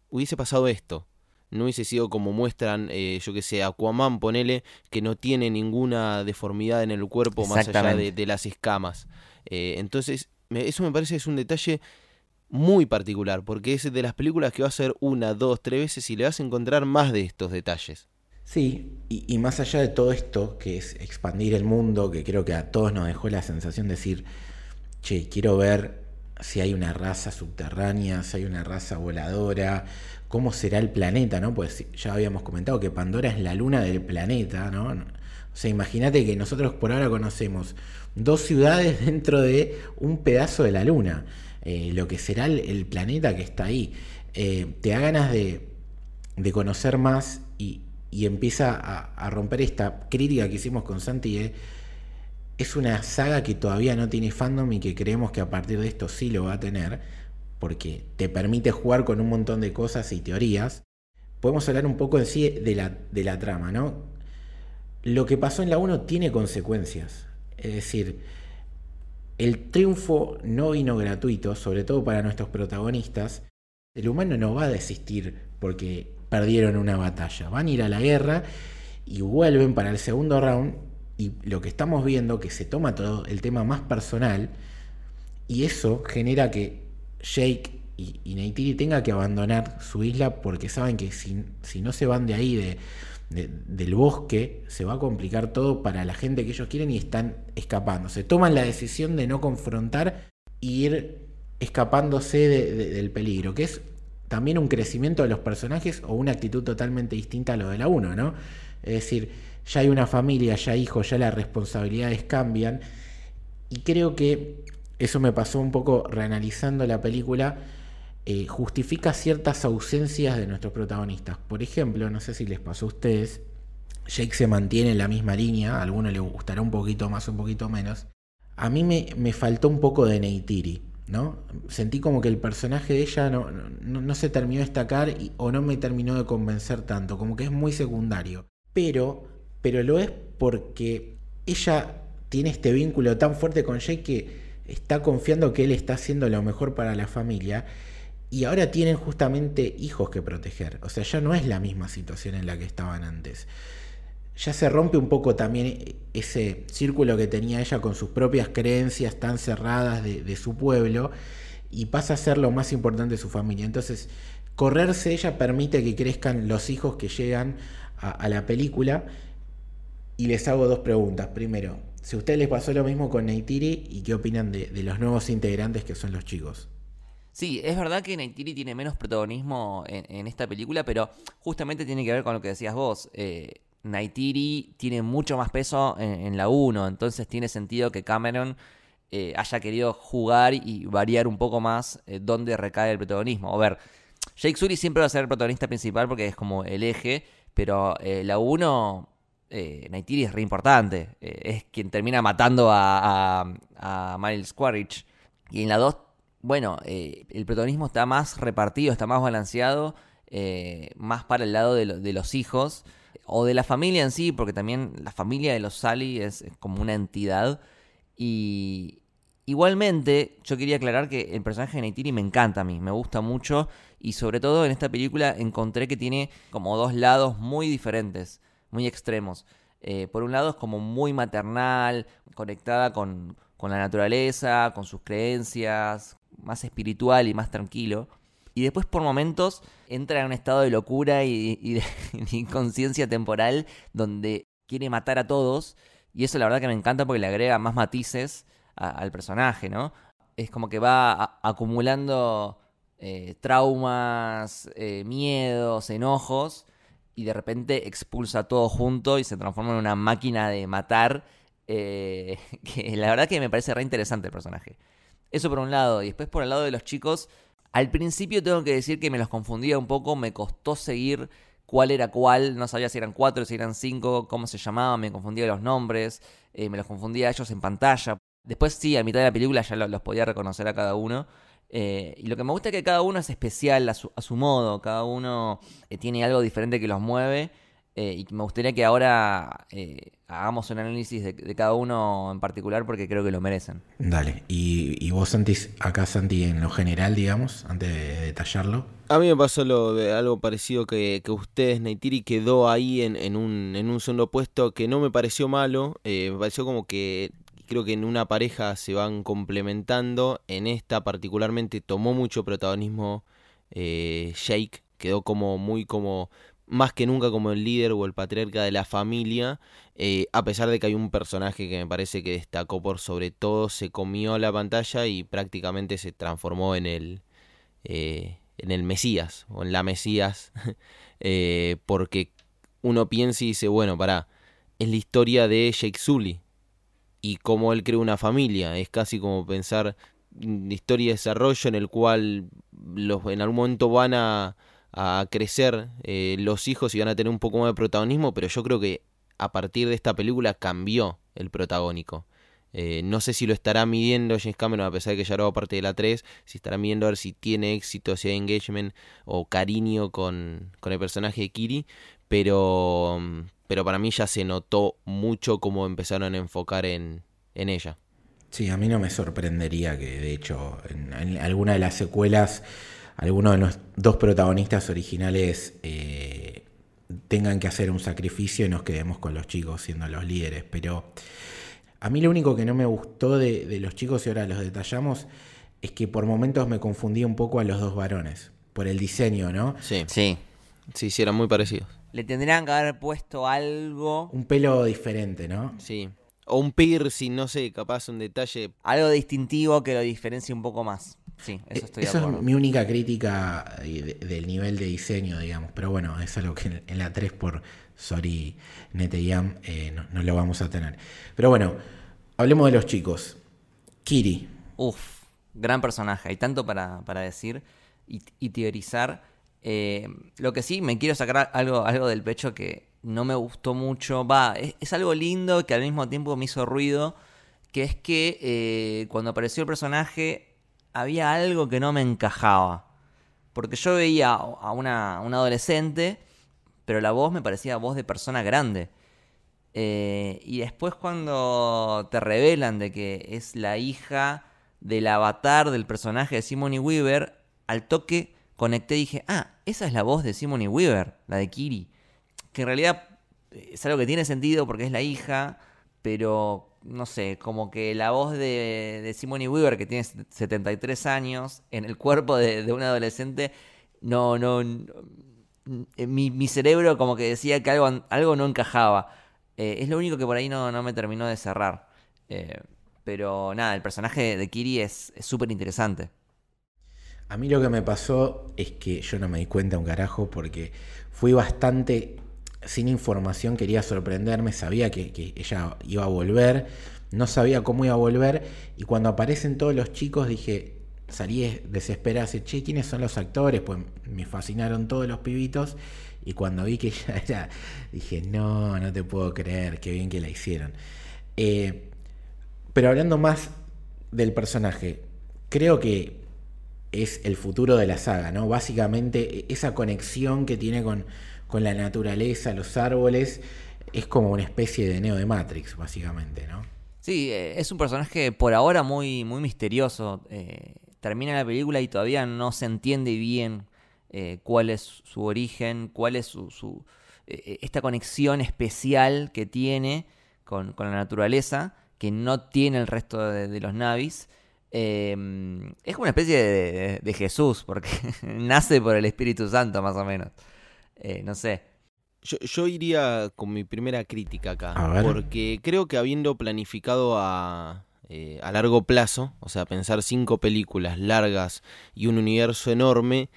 hubiese pasado esto. No hubiese sido como muestran, eh, yo que sé, Aquaman, ponele, que no tiene ninguna deformidad en el cuerpo más allá de, las escamas. Eh, entonces, eso me parece es un detalle muy particular, porque es de las películas que va a ser una, dos, tres veces y le vas a encontrar más de estos detalles. Sí, y, más allá de todo esto, que es expandir el mundo, que creo que a todos nos dejó la sensación de decir, che, quiero ver si hay una raza subterránea, si hay una raza voladora, cómo será el planeta, ¿no? Pues ya habíamos comentado que Pandora es la luna del planeta, ¿no? O sea, imagínate que nosotros por ahora conocemos dos ciudades [laughs] dentro de un pedazo de la luna, eh, lo que será el, planeta que está ahí. Eh, te da ganas de, de conocer más y, y empieza a, romper esta crítica que hicimos con Santi. es una saga que todavía no tiene fandom y que creemos que a partir de esto sí lo va a tener, porque te permite jugar con un montón de cosas y teorías. Podemos hablar un poco en sí de la, de la trama, ¿no? Lo que pasó en la 1 tiene consecuencias. Es decir, el triunfo no vino gratuito, sobre todo para nuestros protagonistas. El humano no va a desistir porque perdieron una batalla. Van a ir a la guerra y vuelven para el segundo round y lo que estamos viendo que se toma todo el tema más personal y eso genera que Jake y, y Neytiri tenga que abandonar su isla porque saben que si, si no se van de ahí de, del bosque se va a complicar todo para la gente que ellos quieren y están escapando. Se toman la decisión de no confrontar e ir escapándose de- de- del peligro, que es también un crecimiento de los personajes o una actitud totalmente distinta a lo de la 1, ¿no? Es decir, ya hay una familia, ya hay hijos, ya las responsabilidades cambian y creo que eso me pasó un poco reanalizando la película, eh, justifica ciertas ausencias de nuestros protagonistas. Por ejemplo, no sé si les pasó a ustedes, Jake se mantiene en la misma línea, a alguno le gustará un poquito más, un poquito menos. A mí me, me faltó un poco de Neytiri, ¿no? Sentí como que el personaje de ella no, no, se terminó de destacar y- o no me terminó de convencer tanto, como que es muy secundario. Pero, pero lo es porque ella tiene este vínculo tan fuerte con Jake que está confiando que él está haciendo lo mejor para la familia y ahora tienen justamente hijos que proteger. O sea, ya no es la misma situación en la que estaban antes. Ya se rompe un poco también ese círculo que tenía ella con sus propias creencias tan cerradas de, su pueblo y pasa a ser lo más importante de su familia. Entonces, correrse ella permite que crezcan los hijos que llegan a, la película y les hago dos preguntas. Primero, si a ustedes les pasó lo mismo con Neytiri y qué opinan de los nuevos integrantes que son los chicos. Sí, es verdad que Neytiri tiene menos protagonismo en, esta película, pero justamente tiene que ver con lo que decías vos. Eh, tiene mucho más peso en, la 1, entonces tiene sentido que Cameron eh, haya querido jugar y variar un poco más eh, dónde recae el protagonismo. A ver, Jake Sully siempre va a ser el protagonista principal porque es como el eje, pero eh, la 1, eh, es re importante. Eh, es quien termina matando a, a, a Miles Quaritch. Y en la 2 bueno, eh, el protagonismo está más repartido, está más balanceado, eh, más para el lado de, de los hijos o de la familia en sí, porque también la familia de los Sally es, como una entidad. Y igualmente, yo quería aclarar que el personaje de Neytiri me encanta a mí, me gusta mucho y sobre todo en esta película encontré que tiene como dos lados muy diferentes, muy extremos. Eh, por un lado es como muy maternal, conectada con, con la naturaleza, con sus creencias, más espiritual y más tranquilo. Y después por momentos entra en un estado de locura y, [laughs] de, inconsciencia temporal donde quiere matar a todos. Y eso la verdad que me encanta porque le agrega más matices a- al personaje, ¿no? Es como que va a- acumulando eh, traumas, eh, miedos, enojos y de repente expulsa todo junto y se transforma en una máquina de matar. eh, [laughs] que la verdad que me parece re interesante el personaje. Eso por un lado. Y después por el lado de los chicos, al principio tengo que decir que me los confundía un poco, me costó seguir cuál era cuál, no sabía si eran cuatro, si eran cinco, cómo se llamaban, me confundía los nombres, eh, me los confundía a ellos en pantalla. Después sí, a mitad de la película ya lo- los podía reconocer a cada uno. Eh, y lo que me gusta es que cada uno es especial a su, a su modo, cada uno eh, tiene algo diferente que los mueve. Eh, y me gustaría que ahora eh, hagamos un análisis de, de cada uno en particular porque creo que lo merecen. Dale, y, y vos Santi, acá Santi en lo general, digamos, antes de detallarlo. A mí me pasó lo de algo parecido que, que ustedes, Neytiri quedó ahí en, en un, en un segundo puesto que no me pareció malo, eh, me pareció como que creo que en una pareja se van complementando, en esta particularmente tomó mucho protagonismo eh, Jake, quedó como muy como más que nunca como el líder o el patriarca de la familia, eh, a pesar de que hay un personaje que me parece que destacó por sobre todo, se comió la pantalla y prácticamente se transformó en el, eh, en el Mesías o en la Mesías, [laughs] eh, porque uno piensa y dice, bueno, pará, es la historia de Jake Sully y cómo él creó una familia, es casi como pensar una historia de desarrollo en el cual los, en algún momento van a, a crecer eh, los hijos y van a tener un poco más de protagonismo, pero yo creo que a partir de esta película cambió el protagónico. Eh, no sé si lo estará midiendo James Cameron, a pesar de que ya era parte de la 3, si estará midiendo a ver si tiene éxito, si hay engagement o cariño con, con el personaje de Kiri, pero, pero para mí ya se notó mucho cómo empezaron a enfocar en, en ella. Sí, a mí no me sorprendería que, de hecho, en alguna de las secuelas, alguno de los dos protagonistas originales eh, tengan que hacer un sacrificio y nos quedemos con los chicos siendo los líderes. Pero a mí lo único que no me gustó de, de los chicos, y ahora los detallamos, es que por momentos me confundí un poco a los dos varones. Por el diseño, ¿no? Sí, Sí. sí, sí, eran muy parecidos. Le tendrían que haber puesto algo, Un pelo diferente, ¿no? Sí. O un piercing, no sé, capaz un detalle. algo distintivo que lo diferencie un poco más. Sí, Eh, eso estoy Eso de es mi única crítica eh, de- del nivel de diseño, digamos. Pero bueno, es algo que en, en la 3 por Sorry Neteyam eh, no, no lo vamos a tener. Pero bueno, hablemos de los chicos. Kiri. Uf, gran personaje. Hay tanto para, para decir y, y teorizar. Eh, lo que sí, me quiero sacar algo, algo del pecho que no me gustó mucho. Va, es, es algo lindo que al mismo tiempo me hizo ruido. Que es que eh, cuando apareció el personaje había algo que no me encajaba. Porque yo veía a una, adolescente, pero la voz me parecía voz de persona grande. Eh, y después cuando te revelan de que es la hija del avatar del personaje de Simone Weaver, al toque conecté y dije, ah, esa es la voz de Simone Weaver, la de Kiri. Que en realidad eh, es algo que tiene sentido porque es la hija, pero no sé, como que la voz de, de Simone Weaver, que tiene 73 años, en el cuerpo de, de un adolescente, no, no, no- mi, mi cerebro como que decía que algo, algo no encajaba. Eh, es lo único que por ahí no, no me terminó de cerrar. Eh, pero nada, el personaje de Kiri es súper interesante. A mí lo que me pasó es que yo no me di cuenta un carajo porque fui bastante sin información, quería sorprenderme, sabía que, ella iba a volver, no sabía cómo iba a volver y cuando aparecen todos los chicos dije, salí desesperado, dije, che, ¿quiénes son los actores? Pues me fascinaron todos los pibitos y cuando vi que ella [laughs] era, dije, no, no te puedo creer, qué bien que la hicieron. Eh, pero hablando más del personaje, creo que es el futuro de la saga, ¿no? Básicamente esa conexión que tiene con, con la naturaleza, los árboles, es como una especie de Neo de Matrix, básicamente, ¿no? Sí, eh, es un personaje por ahora muy, muy misterioso. Eh, termina la película y todavía no se entiende bien eh, cuál es su origen, cuál es su, esta conexión especial que tiene con, con la naturaleza, que no tiene el resto de, los navis. Eh, es como una especie de, de- de Jesús, porque [laughs] nace por el Espíritu Santo, más o menos. Eh, no sé. Yo, yo iría con mi primera crítica acá, A ver. porque creo que habiendo planificado a, eh, a largo plazo, o sea, pensar cinco películas largas y un universo enorme,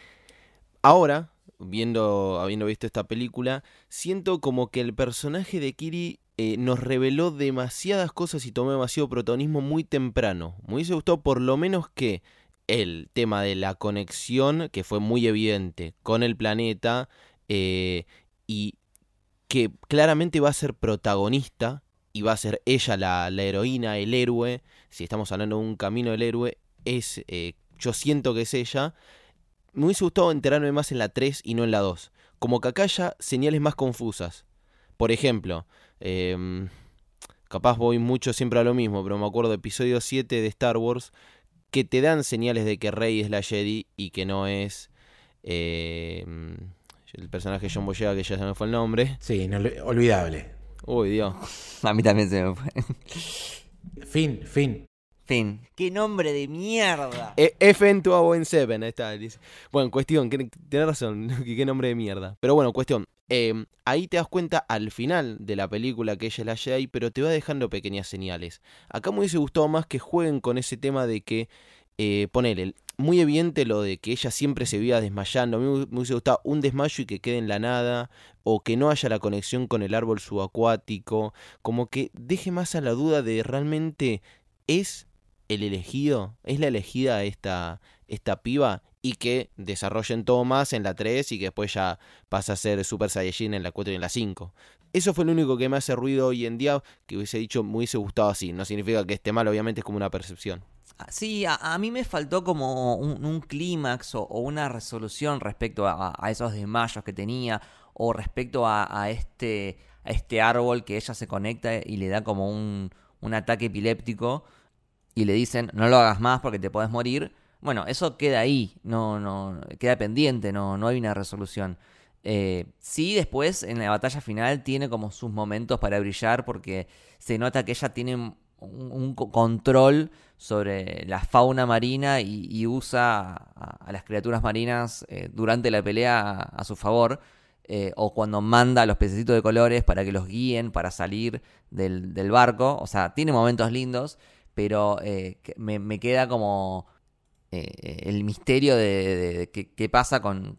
ahora, viendo, habiendo visto esta película, siento como que el personaje de Kiri eh, nos reveló demasiadas cosas y tomó demasiado protagonismo muy temprano. Me hubiese gustado por lo menos que el tema de la conexión, que fue muy evidente con el planeta, eh, y que claramente va a ser protagonista y va a ser ella la, la heroína, el héroe. Si estamos hablando de un camino del héroe, es eh, yo siento que es ella. Me hubiese gustado enterarme más en la 3 y no en la 2. Como que acá haya señales más confusas. Por ejemplo, em, capaz voy mucho siempre a lo mismo, pero me acuerdo de episodio 7 de Star Wars que te dan señales de que Rey es la Jedi y que no es em, el personaje John Boyega, que ya se me fue el nombre. Sí, no olvidable. Uy, Dios. A mí también se me fue. Fin, fin. Fin. ¡Qué nombre de mierda! E- FN to a 7, ahí está. dice. Bueno, cuestión, que- tenés razón, [laughs] qué nombre de mierda. Pero bueno, cuestión. eh, ahí te das cuenta al final de la película que ella es la Jedi, pero te va dejando pequeñas señales. Acá me hubiese gustado más que jueguen con ese tema de que, eh, ponele, muy evidente lo de que ella siempre se veía desmayando. A mí me hubiese gustado un desmayo y que quede en la nada, o que no haya la conexión con el árbol subacuático. Como que deje más a la duda de realmente es el elegido, es la elegida esta, esta piba y que desarrollen todo más en la 3 y que después ya pasa a ser Super Saiyajin en la 4 y en la 5. Eso fue lo único que me hace ruido hoy en día, que hubiese dicho, me hubiese gustado así. No significa que esté mal, obviamente es como una percepción. Sí, a, mí me faltó como un, clímax o, una resolución respecto a, esos desmayos que tenía o respecto este, a este árbol que ella se conecta y le da como un, ataque epiléptico y le dicen no lo hagas más porque te podés morir. Bueno, eso queda ahí, no, no, queda pendiente, no, no hay una resolución. Eh, sí, después en la batalla final tiene como sus momentos para brillar porque se nota que ella tiene un, un co- control sobre la fauna marina y, usa a, las criaturas marinas eh, durante la pelea a, su favor. eh, o cuando manda a los pececitos de colores para que los guíen para salir del, barco. O sea, tiene momentos lindos, pero eh, me, queda como el misterio de, qué, pasa con,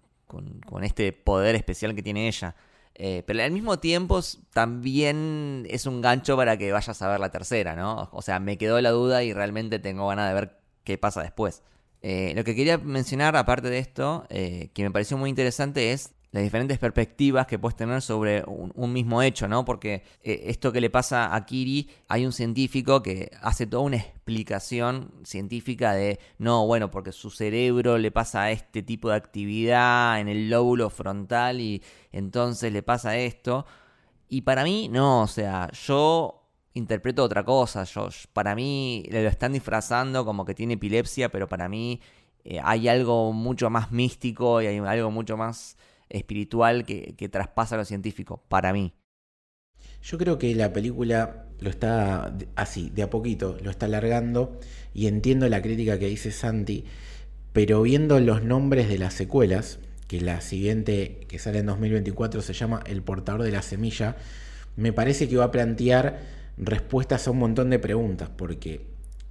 este poder especial que tiene ella. Eh, pero al mismo tiempo también es un gancho para que vayas a ver la tercera, ¿no? O sea, me quedó la duda y realmente tengo ganas de ver qué pasa después. Eh, lo que quería mencionar, aparte de esto, que me pareció muy interesante, es las diferentes perspectivas que puedes tener sobre un, mismo hecho, ¿no? Porque eh, esto que le pasa a Kiri, hay un científico que hace toda una explicación científica de, no, bueno, porque su cerebro le pasa este tipo de actividad en el lóbulo frontal y entonces le pasa esto. Y para mí, no, o sea, yo interpreto otra cosa. Yo, para mí lo están disfrazando como que tiene epilepsia, pero para mí eh, hay algo mucho más místico y hay algo mucho más espiritual que, traspasa lo científico, para mí. Yo creo que la película lo está así, de a poquito, lo está alargando y entiendo la crítica que dice Santi, pero viendo los nombres de las secuelas, que la siguiente que sale en 2024 se llama El portador de la semilla, me parece que va a plantear respuestas a un montón de preguntas, porque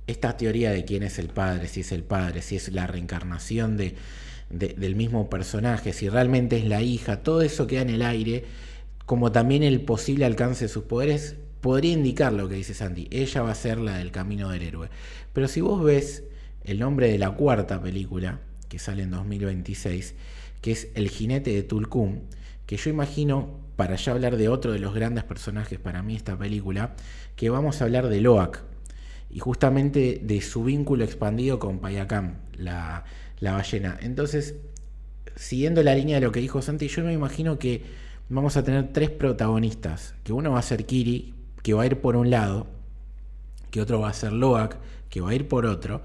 esta teoría de quién es el padre, si es el padre, si es la reencarnación de, del mismo personaje, si realmente es la hija, todo eso queda en el aire, como también el posible alcance de sus poderes, podría indicar lo que dice Santi, ella va a ser la del camino del héroe. Pero si vos ves el nombre de la cuarta película, que sale en 2026, que es El jinete de Tulkum, que yo imagino, para ya hablar de otro de los grandes personajes para mí esta película, que vamos a hablar de Loak, y justamente de su vínculo expandido con Payakam, la, la ballena. Entonces, siguiendo la línea de lo que dijo Santi, yo me imagino que vamos a tener tres protagonistas, que uno va a ser Kiri, que va a ir por un lado, que otro va a ser Loak, que va a ir por otro,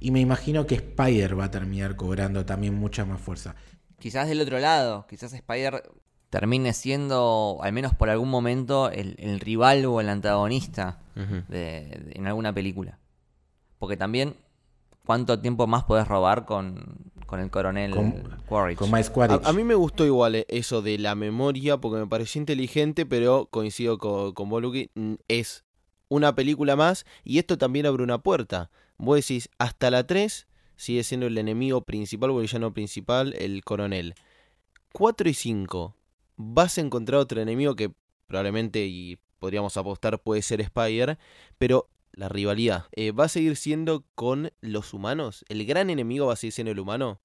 y me imagino que Spider va a terminar cobrando también mucha más fuerza. Quizás del otro lado, quizás Spider termine siendo, al menos por algún momento, el, rival o el antagonista en alguna película. Porque también ¿Cuánto tiempo más podés robar con, el coronel Quaritch? Con A, mí me gustó igual eh, eso de la memoria porque me pareció inteligente, pero coincido con, con Boluki, es una película más y esto también abre una puerta. Vos decís, hasta la 3 sigue siendo el enemigo principal o el villano principal, el coronel. 4 y 5, vas a encontrar otro enemigo que probablemente y podríamos apostar puede ser Spider, pero la rivalidad, eh, ¿va a seguir siendo con los humanos? ¿El gran enemigo va a seguir siendo el humano?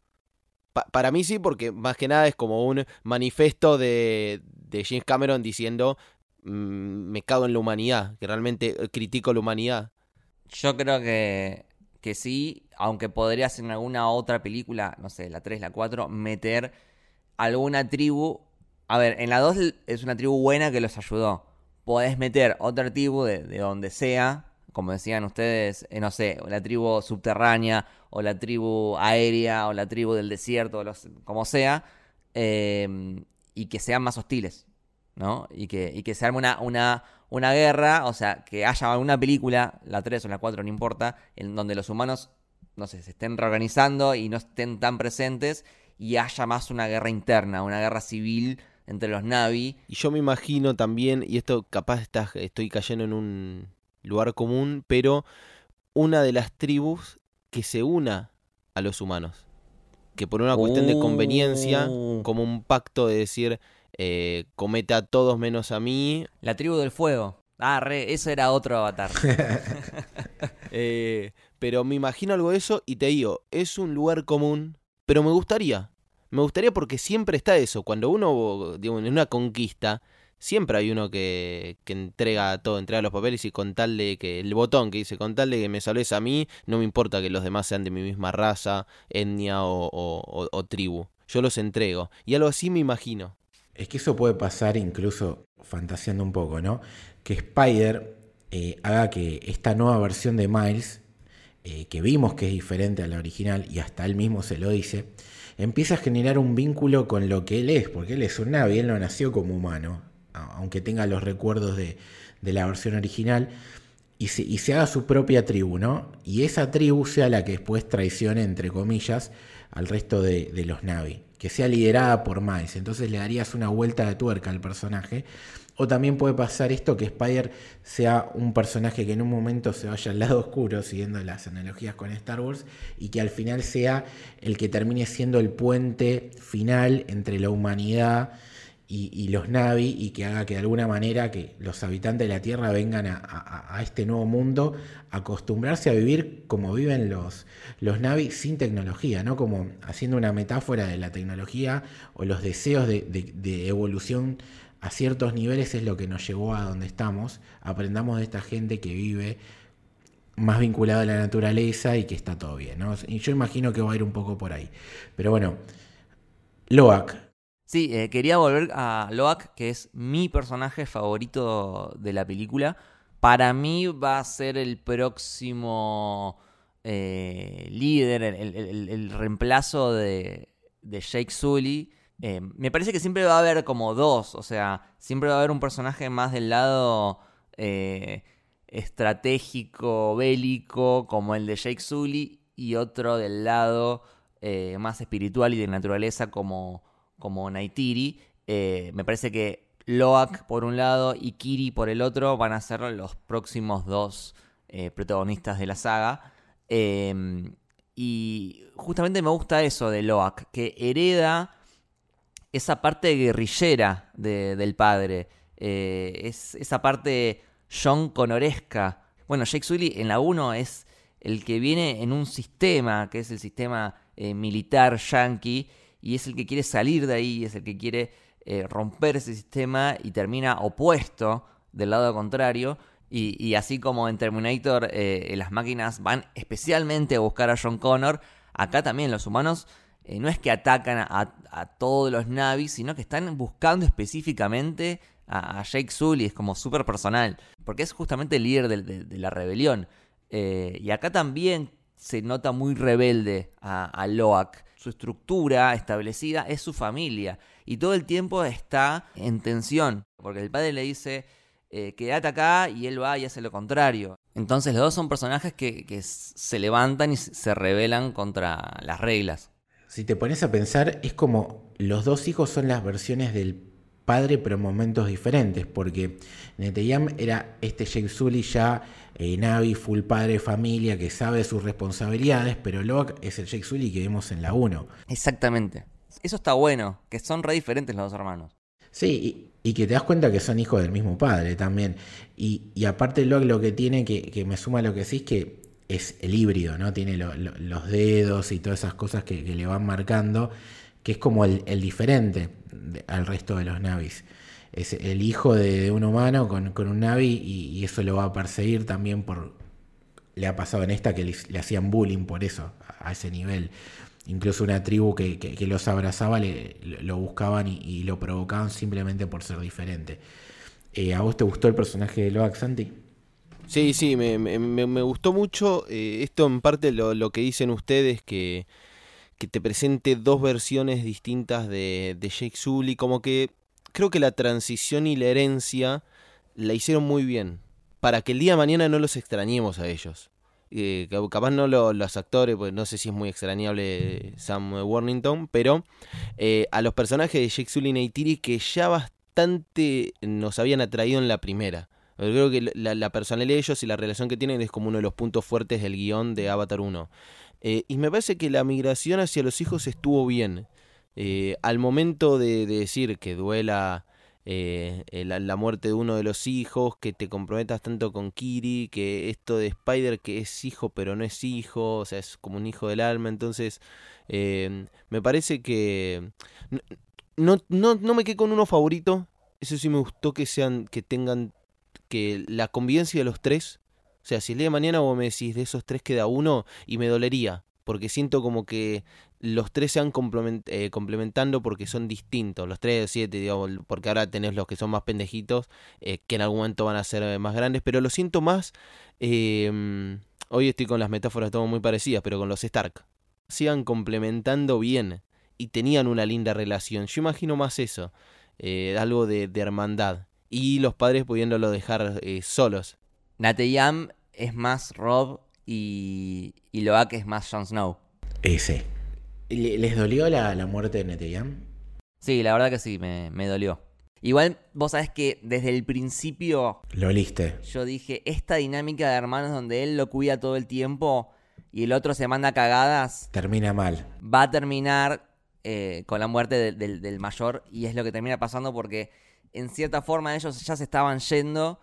para mí sí, porque más que nada es como un manifiesto de, James Cameron diciendo mm, me cago en la humanidad, que realmente eh, critico la humanidad. Yo creo que, que sí, aunque podría ser en alguna otra película, no sé, la 3, la 4, meter alguna tribu. A ver, en la 2 es una tribu buena que los ayudó. Podés meter otra tribu de donde sea como decían ustedes, eh, no sé, la tribu subterránea o la tribu aérea o la tribu del desierto, los, como sea, em, y que sean más hostiles, ¿no? Y que, y que se arme una, una, una guerra, o sea, que haya alguna película, la 3 o la 4, no importa, en donde los humanos, no sé, se estén reorganizando y no estén tan presentes y haya más una guerra interna, una guerra civil entre los Navi. Y yo me imagino también, y esto capaz está, estoy cayendo en un lugar común, pero una de las tribus que se una a los humanos. Que por una cuestión de conveniencia, oh. como un pacto de decir, eh, cometa a todos menos a mí. La tribu del fuego. Ah, re, eso era otro avatar. [laughs] [laughs] Eh, pero me imagino algo de eso y te digo, es un lugar común, pero me gustaría. Me gustaría porque siempre está eso. Cuando uno, digamos, en una conquista, siempre hay uno que, que, entrega todo, entrega los papeles y con tal de que el botón que dice, con tal de que me salves a mí, no me importa que los demás sean de mi misma raza, etnia o, tribu. Yo los entrego. Y algo así me imagino. Es que eso puede pasar incluso fantaseando un poco, ¿no? Que Spider eh, haga que esta nueva versión de Miles, eh, que vimos que es diferente a la original y hasta él mismo se lo dice, empieza a generar un vínculo con lo que él es, porque él es un Navi, él no nació como humano, aunque tenga los recuerdos de, la versión original, y se, haga su propia tribu, ¿no? Y esa tribu sea la que después traicione, entre comillas, al resto de, los Navi, que sea liderada por Miles. Entonces le darías una vuelta de tuerca al personaje. O también puede pasar esto que Spider sea un personaje que en un momento se vaya al lado oscuro, siguiendo las analogías con Star Wars, y que al final sea el que termine siendo el puente final entre la humanidad y, los Navi, y que haga que de alguna manera que los habitantes de la Tierra vengan a, este nuevo mundo acostumbrarse a vivir como viven los, los Navi sin tecnología, ¿no? Como haciendo una metáfora de la tecnología o los deseos de, de evolución a ciertos niveles es lo que nos llevó a donde estamos. Aprendamos de esta gente que vive más vinculada a la naturaleza y que está todo bien. ¿no? Y yo imagino que va a ir un poco por ahí. Pero bueno, Loak. Sí, eh, quería volver a Loak, que es mi personaje favorito de la película. Para mí va a ser el próximo eh, líder, el, reemplazo de, Jake Sully eh, me parece que siempre va a haber como dos, o sea, siempre va a haber un personaje más del lado eh, estratégico, bélico, como el de Jake Sully, y otro del lado más espiritual y de naturaleza, como, como Naitiri. me parece que Loak por un lado y Kiri por el otro van a ser los próximos dos protagonistas de la saga. y justamente me gusta eso de Loak, que hereda esa parte guerrillera del padre, eh, es esa parte John Connoresca. Bueno, Jake Sully en la 1 es el que viene en un sistema, que es el sistema eh, militar yankee, y es el que quiere salir de ahí, es el que quiere eh, romper ese sistema y termina opuesto del lado contrario. Y, así como en Terminator las máquinas van especialmente a buscar a John Connor, acá también los humanos no es que atacan a, a todos los Navis, sino que están buscando específicamente a, Jake Sully, es como súper personal, porque es justamente el líder de, la rebelión. Eh, y acá también se nota muy rebelde a, Loak. Su estructura establecida es su familia. Y todo el tiempo está en tensión. Porque el padre le dice, eh, quédate acá y él va y hace lo contrario. Entonces los dos son personajes que, que se levantan y se rebelan contra las reglas si te pones a pensar, es como los dos hijos son las versiones del padre, pero en momentos diferentes, porque Neteyam era este Jake Sully ya eh, Navi, full padre familia, que sabe sus responsabilidades, pero Locke es el Jake Sully que vemos en la 1. Exactamente. Eso está bueno, que son re diferentes los dos hermanos. Sí, y, que te das cuenta que son hijos del mismo padre también. Y, y aparte Locke lo que tiene, que, que me suma a lo que decís, que es el híbrido, ¿no? Tiene los dedos y todas esas cosas que, le van marcando, que es como el, diferente al resto de los navis. Es el hijo de, un humano con, un navi y, eso lo va a perseguir también por... Le ha pasado en esta que le, hacían bullying por eso, a, ese nivel. Incluso una tribu que, los abrazaba le, lo buscaban y, lo provocaban simplemente por ser diferente. Eh, ¿A vos te gustó el personaje de Loax Santi? Sí, sí, me, me, me gustó mucho. Eh, esto en parte lo, lo, que dicen ustedes, que, que te presente dos versiones distintas de, de Jake Sully. Como que creo que la transición y la herencia la hicieron muy bien. Para que el día de mañana no los extrañemos a ellos. Eh, capaz no los actores, pues no sé si es muy extrañable Sam Worthington, pero eh, a los personajes de Jake Sully y Neytiri que ya bastante nos habían atraído en la primera. Creo que la, personalidad de ellos y la relación que tienen es como uno de los puntos fuertes del guion de Avatar 1. Eh, y me parece que la migración hacia los hijos estuvo bien. Eh, al momento de, decir que duela eh, la, muerte de uno de los hijos, que te comprometas tanto con Kiri, que esto de Spider que es hijo pero no es hijo, o sea, es como un hijo del alma, entonces me parece que no, no, no me quedé con uno favorito, eso sí me gustó que sean, que tengan que la convivencia de los tres, o sea, si el de mañana vos me decís de esos tres queda uno y me dolería, porque siento como que los tres se van eh, complementando porque son distintos, los tres de siete, digamos, porque ahora tenés los que son más pendejitos, eh, que en algún momento van a ser eh, más grandes, pero lo siento más, em, hoy estoy con las metáforas todo muy parecidas, pero con los Stark, sigan complementando bien y tenían una linda relación, yo imagino más eso, algo de, hermandad. Y los padres pudiéndolo dejar eh, solos. Nateyam es más Rob y, y Loak es más Jon Snow. Ese. ¿Les dolió la, muerte de Neteyam? Sí, la verdad que sí, me, dolió. Igual vos sabés que desde el principio Lo liste. yo dije, esta dinámica de hermanos donde él lo cuida todo el tiempo y el otro se manda cagadas, Termina mal. va a terminar eh, con la muerte del mayor y es lo que termina pasando porque en cierta forma ellos ya se estaban yendo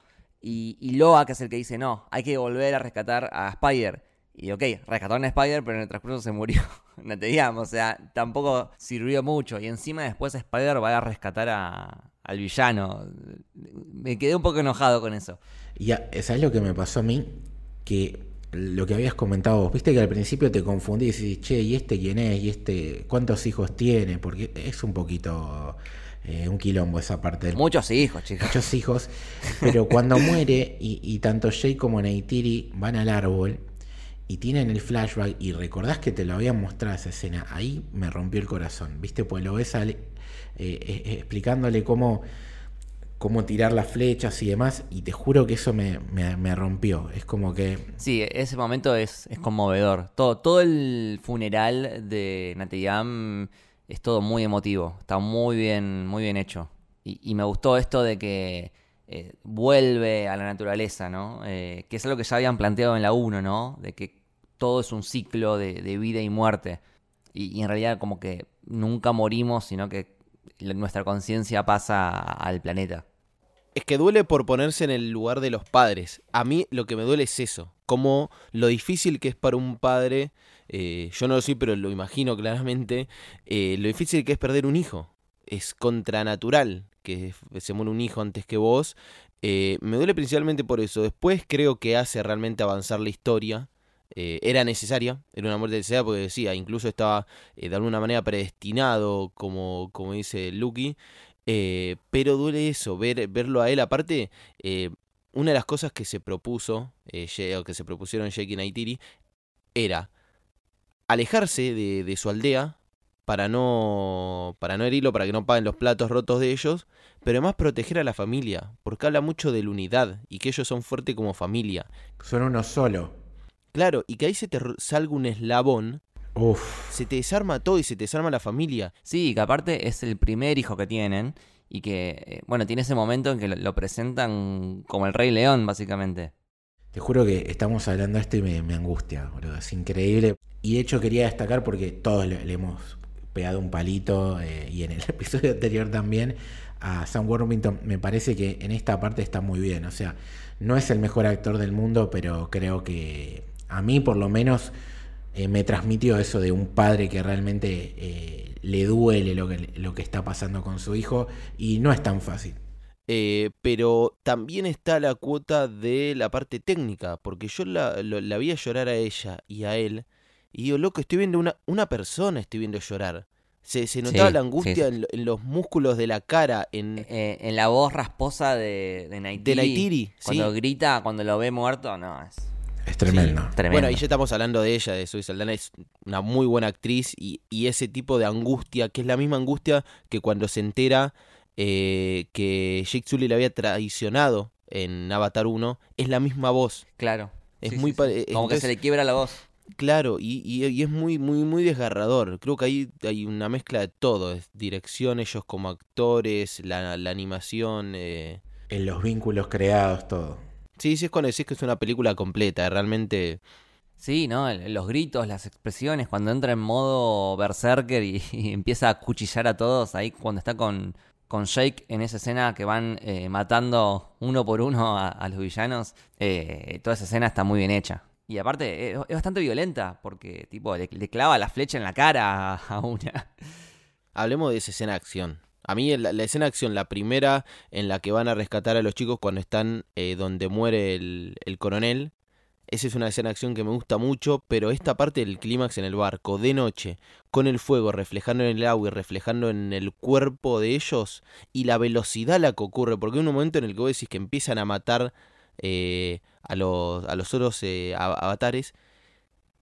y, Loa, que es el que dice, no, hay que volver a rescatar a Spider. Y ok, rescataron a Spider, pero en el transcurso se murió. [laughs] no te digamos, o sea, tampoco sirvió mucho. Y encima después Spider va a rescatar a- al villano. Me quedé un poco enojado con eso. Y ¿sabes lo que me pasó a mí? Que lo que habías comentado vos, viste que al principio te confundí y decís, che, ¿y este quién es? ¿Y este cuántos hijos tiene? Porque es un poquito eh, un quilombo esa parte del Muchos hijos, chicos. muchos hijos, pero cuando [laughs] muere y, y tanto Jay como Neytiri van al árbol y tienen el flashback y recordás que te lo habían mostrado esa escena, ahí me rompió el corazón, ¿viste? Pues lo ves al- eh, eh, explicándole cómo, cómo tirar las flechas y demás y te juro que eso me, me- me rompió, es como que... Sí, ese momento es, es conmovedor. Todo, todo el funeral de Nateyam es todo muy emotivo. Está muy bien, muy bien hecho. Y, y me gustó esto de que eh, vuelve a la naturaleza, ¿no? Eh, que es algo que ya habían planteado en la 1, ¿no? De que todo es un ciclo de, de vida y muerte. Y, en realidad como que nunca morimos, sino que nuestra conciencia pasa al planeta. Es que duele por ponerse en el lugar de los padres. A mí lo que me duele es eso. Como lo difícil que es para un padre, eh, yo no lo soy, pero lo imagino claramente, eh, lo difícil que es perder un hijo. Es contranatural que se muere un hijo antes que vos. Eh, me duele principalmente por eso. Después creo que hace realmente avanzar la historia. Era necesaria, era una muerte necesaria porque decía, incluso estaba de alguna manera predestinado, como, como dice Lucky. Eh, pero duele eso, ver, verlo a él. Aparte, eh, una de las cosas que se propuso, eh, o que se propusieron Jake y Naitiri, era alejarse de, de su aldea para no, para no herirlo, para que no paguen los platos rotos de ellos, pero además proteger a la familia, porque habla mucho de la unidad y que ellos son fuertes como familia. Son uno solo. Claro, y que ahí se te salga un eslabón, Uf, se te desarma todo y se te desarma la familia. Sí, que aparte es el primer hijo que tienen y que, eh, bueno, tiene ese momento en que lo, lo presentan como el Rey León, básicamente. Te juro que estamos hablando de esto y me, me angustia, boludo. Es increíble. Y de hecho quería destacar porque todos le, le hemos pegado un palito eh, y en el [laughs] episodio anterior también a Sam Worthington. Me parece que en esta parte está muy bien. O sea, no es el mejor actor del mundo, pero creo que a mí por lo menos eh, me transmitió eso de un padre que realmente eh, le duele lo que, lo que está pasando con su hijo y no es tan fácil. Eh, pero también está la cuota de la parte técnica, porque yo la, lo- la vi a llorar a ella y a él, y digo, loco, estoy viendo una, una persona, estoy viendo llorar. Se, se notaba Sí, la angustia sí. En, lo- en los músculos de la cara, en, Eh, en la voz rasposa de, de Naitiri. de Naitiri. Cuando sí. grita, cuando lo ve muerto, no, es Es tremendo. tremendo. Bueno, ahí ya estamos hablando de ella, de Zoe Saldana, es una muy buena actriz y, y ese tipo de angustia, que es la misma angustia que cuando se entera eh, que Jake Sully le había traicionado en Avatar 1, es la misma voz. Claro. Es Sí, muy sí, sí. pare- Como que se le quiebra la voz. Claro, y, y- y es muy, muy, muy desgarrador. Creo que ahí hay una mezcla de todo. Es dirección, ellos como actores, la, la animación. eh. En los vínculos creados, todo. Sí, sí, es cuando decís que es una película completa. Realmente, Sí, ¿no? Los gritos, las expresiones, cuando entra en modo berserker y, [laughs] y empieza a cuchillar a todos, ahí cuando está con, con Jake en esa escena que van eh, matando uno por uno a, a los villanos, eh, toda esa escena está muy bien hecha. Y aparte, es, es bastante violenta, porque tipo le, le clava la flecha en la cara a, a una. hablemos de esa escena de acción. A mí la, escena de acción, la primera en la que van a rescatar a los chicos cuando están eh, donde muere el, el coronel, esa es una escena de acción que me gusta mucho, pero esta parte del clímax en el barco, de noche, con el fuego reflejando en el agua y reflejando en el cuerpo de ellos, y la velocidad la que ocurre, porque hay un momento en el que vos decís que empiezan a matar eh, a, los, a los otros eh, avatares,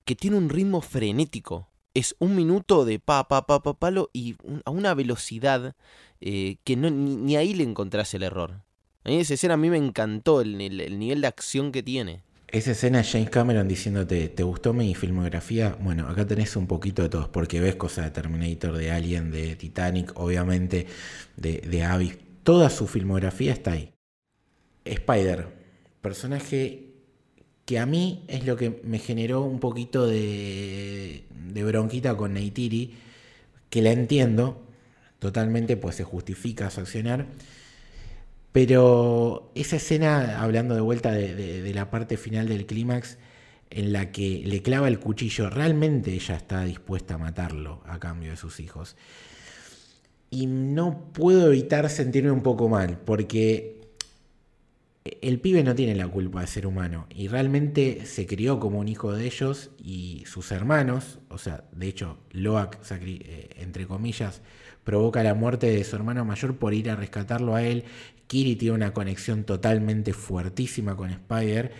que tiene un ritmo frenético. Es un minuto de pa, pa, pa, pa, palo y a una velocidad eh, que no, ni, ahí le encontrás el error. A mí esa escena a mí me encantó el, el- el nivel de acción que tiene. Esa escena de James Cameron diciéndote, ¿te gustó mi filmografía? Bueno, acá tenés un poquito de todos, porque ves cosas de Terminator, de Alien, de Titanic, obviamente, de, de Abyss, toda su filmografía está ahí. Spider, personaje que a mí es lo que me generó un poquito de, bronquita con Neytiri, que la entiendo totalmente, pues se justifica su accionar. Pero esa escena, hablando de vuelta de, la parte final del clímax, en la que le clava el cuchillo, realmente ella está dispuesta a matarlo a cambio de sus hijos. Y no puedo evitar sentirme un poco mal, porque el pibe no tiene la culpa de ser humano y realmente se crió como un hijo de ellos y sus hermanos, o sea, de hecho, Loak, eh, entre comillas, provoca la muerte de su hermano mayor por ir a rescatarlo a él. Kiri tiene una conexión totalmente fuertísima con Spider.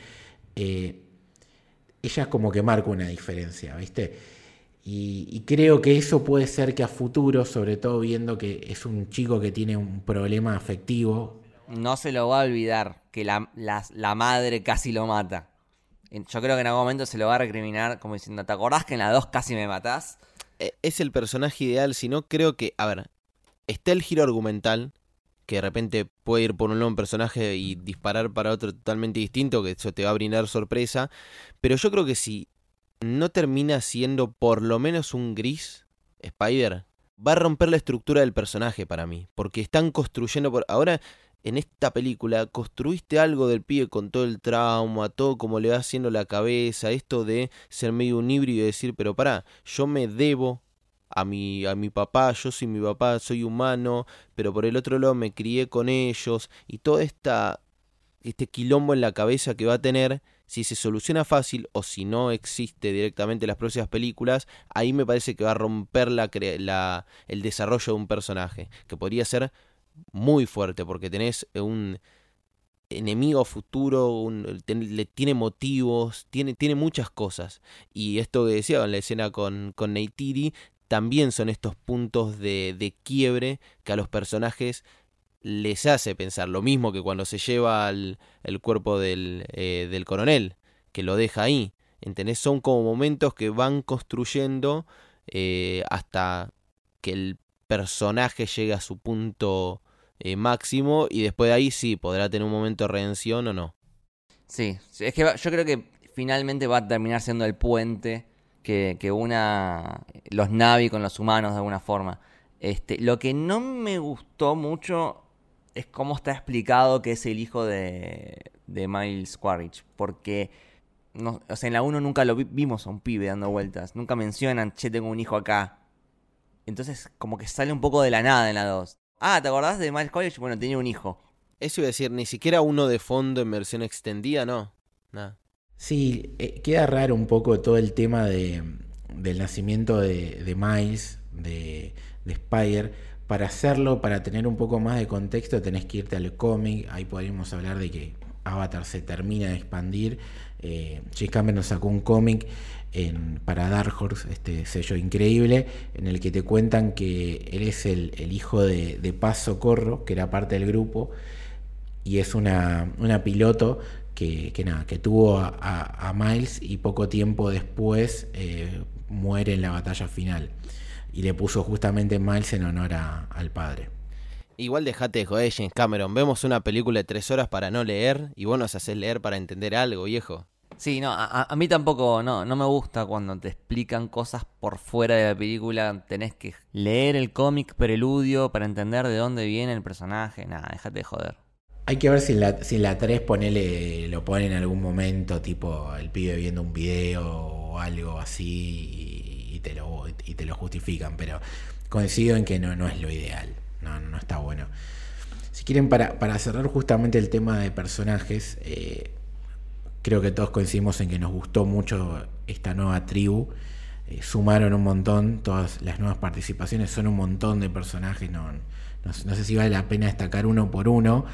Eh, ella como que marca una diferencia, ¿viste? Y, y, creo que eso puede ser que a futuro, sobre todo viendo que es un chico que tiene un problema afectivo, no se lo va a olvidar que la, la, madre casi lo mata. Yo creo que en algún momento se lo va a recriminar como diciendo, ¿te acordás que en la 2 casi me matás? Eh, es el personaje ideal, si no creo que, a ver, está el giro argumental, que de repente puede ir por un lado un personaje y disparar para otro totalmente distinto, que eso te va a brindar sorpresa, pero yo creo que si no termina siendo por lo menos un gris, Spider, va a romper la estructura del personaje para mí, porque están construyendo por... Ahora en esta película construiste algo del pibe con todo el trauma, todo como le va haciendo la cabeza, esto de ser medio un híbrido y decir, pero pará, yo me debo a mi, a mi papá, yo soy mi papá, soy humano, pero por el otro lado me crié con ellos y todo esta, este quilombo en la cabeza que va a tener, si se soluciona fácil o si no existe directamente en las próximas películas, ahí me parece que va a romper la, el desarrollo de un personaje, que podría ser muy fuerte porque tenés un enemigo futuro, le, tiene motivos, tiene, tiene muchas cosas. Y esto que decía en la escena con, con Neytiri, también son estos puntos de, de, quiebre que a los personajes les hace pensar. Lo mismo que cuando se lleva el cuerpo del, eh, del coronel, que lo deja ahí. ¿Entendés? Son como momentos que van construyendo eh, hasta que el personaje llegue a su punto eh, máximo y después de ahí sí, podrá tener un momento de redención o no. Sí, es que yo creo que finalmente va a terminar siendo el puente que, que una los Navi con los humanos de alguna forma. Este, lo que no me gustó mucho es cómo está explicado que es el hijo de, de Miles Quaritch, porque no, o sea, en la 1 nunca lo vimos a un pibe dando vueltas, nunca mencionan, che, tengo un hijo acá. Entonces, como que sale un poco de la nada en la 2. Ah, ¿te acordás de Miles College? Bueno, tenía un hijo. Eso iba a decir, ni siquiera uno de fondo en versión extendida, no. Nada. Sí, eh, queda raro un poco todo el tema de, del nacimiento de, Miles, de, de Spire. Para hacerlo, para tener un poco más de contexto, tenés que irte al cómic. Ahí podríamos hablar de que Avatar se termina de expandir. Eh, Cameron sacó un cómic para Dark Horse, este sello increíble, en el que te cuentan que él es el, hijo de, Paz Socorro, que era parte del grupo, y es una, piloto que, nada, que tuvo a, Miles y poco tiempo después eh, muere en la batalla final. Y le puso justamente Miles en honor al padre. Igual dejate de James Cameron. Vemos una película de tres horas para no leer y vos nos haces leer para entender algo, viejo. Sí, no, a, mí tampoco, no, no me gusta cuando te explican cosas por fuera de la película. Tenés que leer el cómic preludio para entender de dónde viene el personaje. Nada, déjate de joder. Hay que ver si la, si la 3 ponele, lo pone en algún momento, tipo el pibe viendo un video o algo así y, te, lo, y te lo justifican, pero coincido en que no, no es lo ideal, no, no está bueno. Si quieren, para, para cerrar justamente el tema de personajes, eh, Creo que todos coincidimos en que nos gustó mucho esta nueva tribu. Eh, sumaron un montón, todas las nuevas participaciones son un montón de personajes. No, no, sé si vale la pena destacar uno por uno,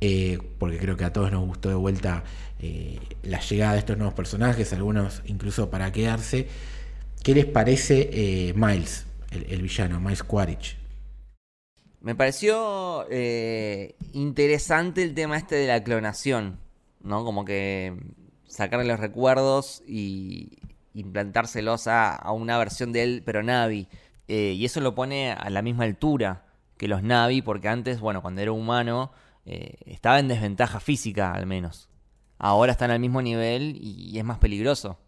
eh, porque creo que a todos nos gustó de vuelta eh, la llegada de estos nuevos personajes, algunos incluso para quedarse. ¿Qué les parece Miles, el, villano, Miles Quaritch? Me pareció interesante el tema este de la clonación. ¿No? Como que sacarle los recuerdos y implantárselos a, una versión de él, pero Navi. Eh, y eso lo pone a la misma altura que los Navi, porque antes, bueno, cuando era humano, eh, estaba en desventaja física al menos. Ahora están al mismo nivel y es más peligroso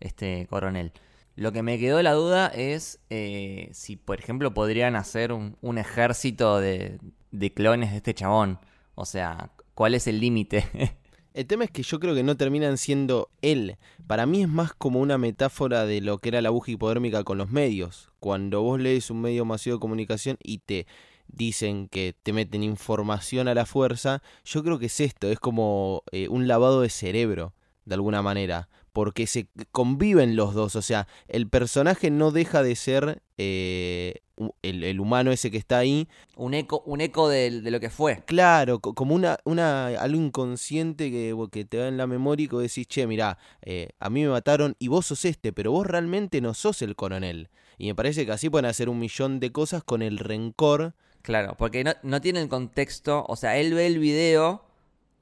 este coronel. Lo que me quedó la duda es eh, si, por ejemplo, podrían hacer un, un ejército de, de clones de este chabón. O sea, ¿cuál es el límite? [laughs] El tema es que yo creo que no terminan siendo él. Para mí es más como una metáfora de lo que era la aguja hipodérmica con los medios. Cuando vos lees un medio masivo de comunicación y te dicen que te meten información a la fuerza, yo creo que es esto, es como eh, un lavado de cerebro, de alguna manera, porque se conviven los dos, o sea, el personaje no deja de ser eh, el, el, humano ese que está ahí. Un eco, un eco de, de lo que fue. Claro, como una, una, algo inconsciente que, que te va en la memoria y que decís, che, mirá, eh, a mí me mataron y vos sos este, pero vos realmente no sos el coronel. Y me parece que así pueden hacer un millón de cosas con el rencor. Claro, porque no, no tiene el contexto, o sea, él ve el video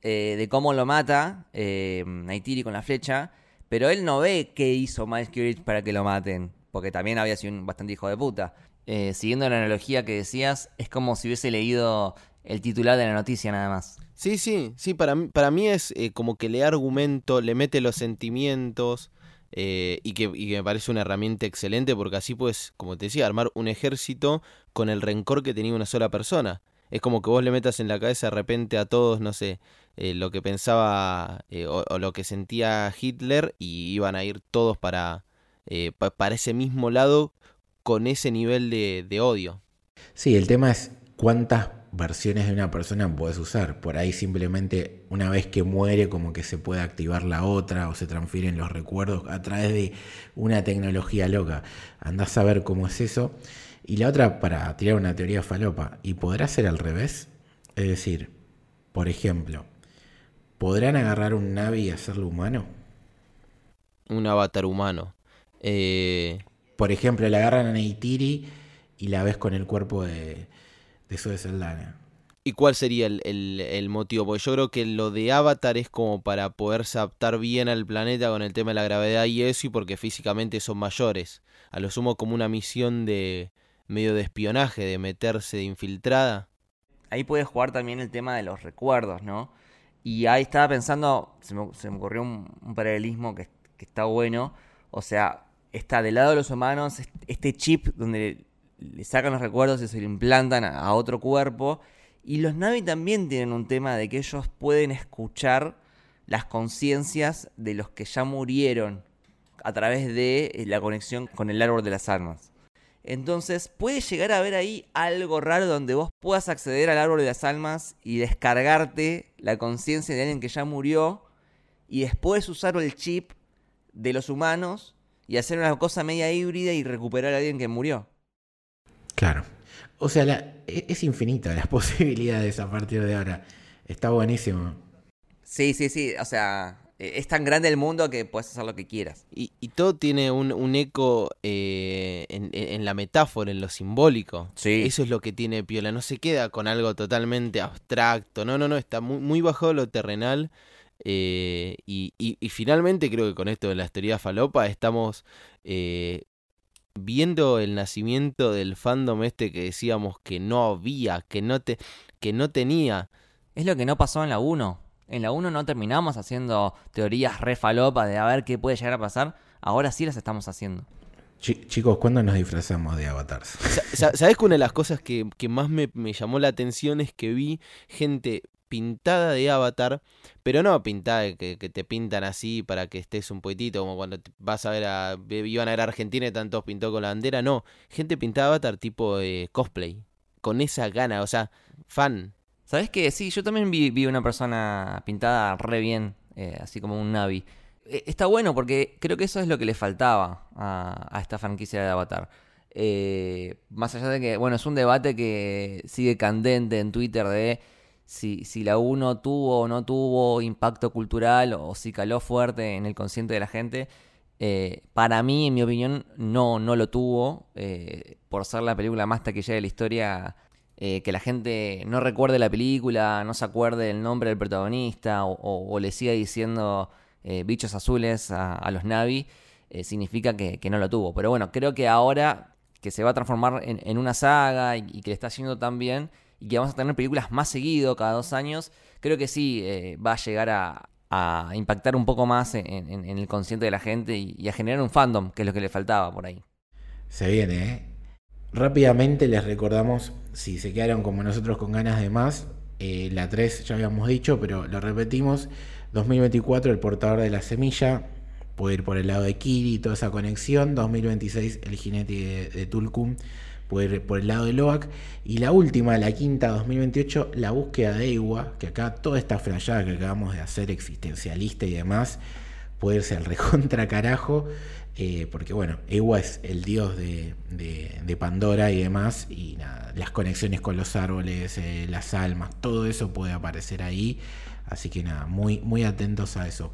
eh, de cómo lo mata Naitiri con la flecha, pero él no ve qué hizo Miles Kirich para que lo maten, porque también había sido un bastante hijo de puta. Eh, siguiendo la analogía que decías, es como si hubiese leído el titular de la noticia nada más. Sí, sí, sí, para mí, para mí es eh, como que le argumento, le mete los sentimientos eh, y, que, y, que, me parece una herramienta excelente porque así puedes, como te decía, armar un ejército con el rencor que tenía una sola persona. Es como que vos le metas en la cabeza de repente a todos, no sé, eh, lo que pensaba eh, o, lo que sentía Hitler y iban a ir todos para, eh, pa, para ese mismo lado con ese nivel de, de, odio. Sí, el tema es cuántas versiones de una persona puedes usar. Por ahí simplemente una vez que muere como que se puede activar la otra o se transfieren los recuerdos a través de una tecnología loca. Andás a ver cómo es eso. Y la otra para tirar una teoría falopa. ¿Y podrá ser al revés? Es decir, por ejemplo, ¿podrán agarrar un Navi y hacerlo humano? Un avatar humano. Eh... Por ejemplo, le agarran a Neytiri y la ves con el cuerpo de, de Zoe Saldana. ¿Y cuál sería el, el, el, motivo? Porque yo creo que lo de Avatar es como para poderse adaptar bien al planeta con el tema de la gravedad y eso, y porque físicamente son mayores. A lo sumo como una misión de medio de espionaje, de meterse de infiltrada. Ahí puedes jugar también el tema de los recuerdos, ¿no? Y ahí estaba pensando, se me, se me ocurrió un, un paralelismo que, que está bueno. O sea, está del lado de los humanos este chip donde le sacan los recuerdos y se lo implantan a otro cuerpo. Y los Navi también tienen un tema de que ellos pueden escuchar las conciencias de los que ya murieron a través de la conexión con el árbol de las almas. Entonces puede llegar a haber ahí algo raro donde vos puedas acceder al árbol de las almas y descargarte la conciencia de alguien que ya murió y después usar el chip de los humanos y hacer una cosa media híbrida y recuperar a alguien que murió. Claro. O sea, la, es infinita las [laughs] posibilidades a partir de ahora. Está buenísimo. Sí, sí, sí. O sea, es tan grande el mundo que puedes hacer lo que quieras. Y, y todo tiene un, un eco eh, en, en, la metáfora, en lo simbólico. Sí. Eso es lo que tiene Piola. No se queda con algo totalmente abstracto. No, no, no. Está muy, muy bajo lo terrenal. Eh, y, y, y, finalmente creo que con esto de la teoría falopa estamos eh, viendo el nacimiento del fandom este que decíamos que no había, que no, te, que no tenía. Es lo que no pasó en la 1. En la 1 no terminamos haciendo teorías re falopa de a ver qué puede llegar a pasar. Ahora sí las estamos haciendo. Ch chicos, ¿cuándo nos disfrazamos de avatars? ¿Sabes que una de las cosas que, que más me, me llamó la atención es que vi gente pintada de avatar, pero no pintada que, que, te pintan así para que estés un poquitito, como cuando vas a ver a. iban a ver a Argentina y tantos pintó con la bandera, no. Gente pintada de avatar tipo eh, cosplay. Con esa gana, o sea, fan. ¿Sabes qué? Sí, yo también vi, una persona pintada re bien, eh, así como un Navi. Eh, está bueno porque creo que eso es lo que le faltaba a, a esta franquicia de Avatar. Más allá de que, bueno, es un debate que sigue candente en Twitter de si, si la 1 tuvo o no tuvo impacto cultural o si caló fuerte en el consciente de la gente. Eh, para mí, en mi opinión, no, no lo tuvo. Eh, por ser la película más taquillera de la historia, eh, que la gente no recuerde la película, no se acuerde el nombre del protagonista o, le siga diciendo bichos azules a, los Navi, significa que, no lo tuvo. Pero bueno, creo que ahora que se va a transformar en, una saga y, que le está haciendo tan bien y que vamos a tener películas más seguido cada dos años, creo que sí eh, va a llegar a, impactar un poco más en, el consciente de la gente y, a generar un fandom, que es lo que le faltaba por ahí. Se viene, ¿eh? Rápidamente les recordamos, si se quedaron como nosotros con ganas de más, eh, la 3 ya habíamos dicho, pero lo repetimos, 2024 el portador de la semilla, puede ir por el lado de Kiri, toda esa conexión, 2026 el jinete de, Tulkum, ir por el lado de Loak, y la última, la quinta, 2028, la búsqueda de Ewa, que acá toda esta frayada que acabamos de hacer, existencialista y demás, puede irse al [laughs] recontra carajo, eh, porque bueno, Ewa es el dios de, Pandora y demás, y nada, las conexiones con los árboles, eh, las almas, todo eso puede aparecer ahí, así que nada, muy, muy atentos a eso.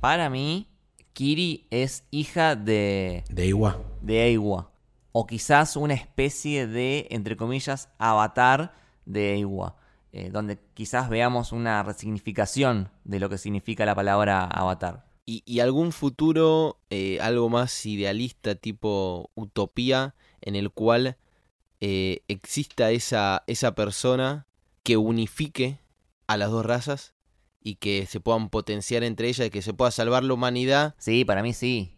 Para mí, Kiri es hija de... De Ewa. De Ewa. O quizás una especie de, entre comillas, avatar de Ewa. Eh, donde quizás veamos una resignificación de lo que significa la palabra avatar. Y, algún futuro, eh, algo más idealista, tipo utopía, en el cual eh, exista esa, esa persona que unifique a las dos razas y que se puedan potenciar entre ellas y que se pueda salvar la humanidad. Sí, para mí sí.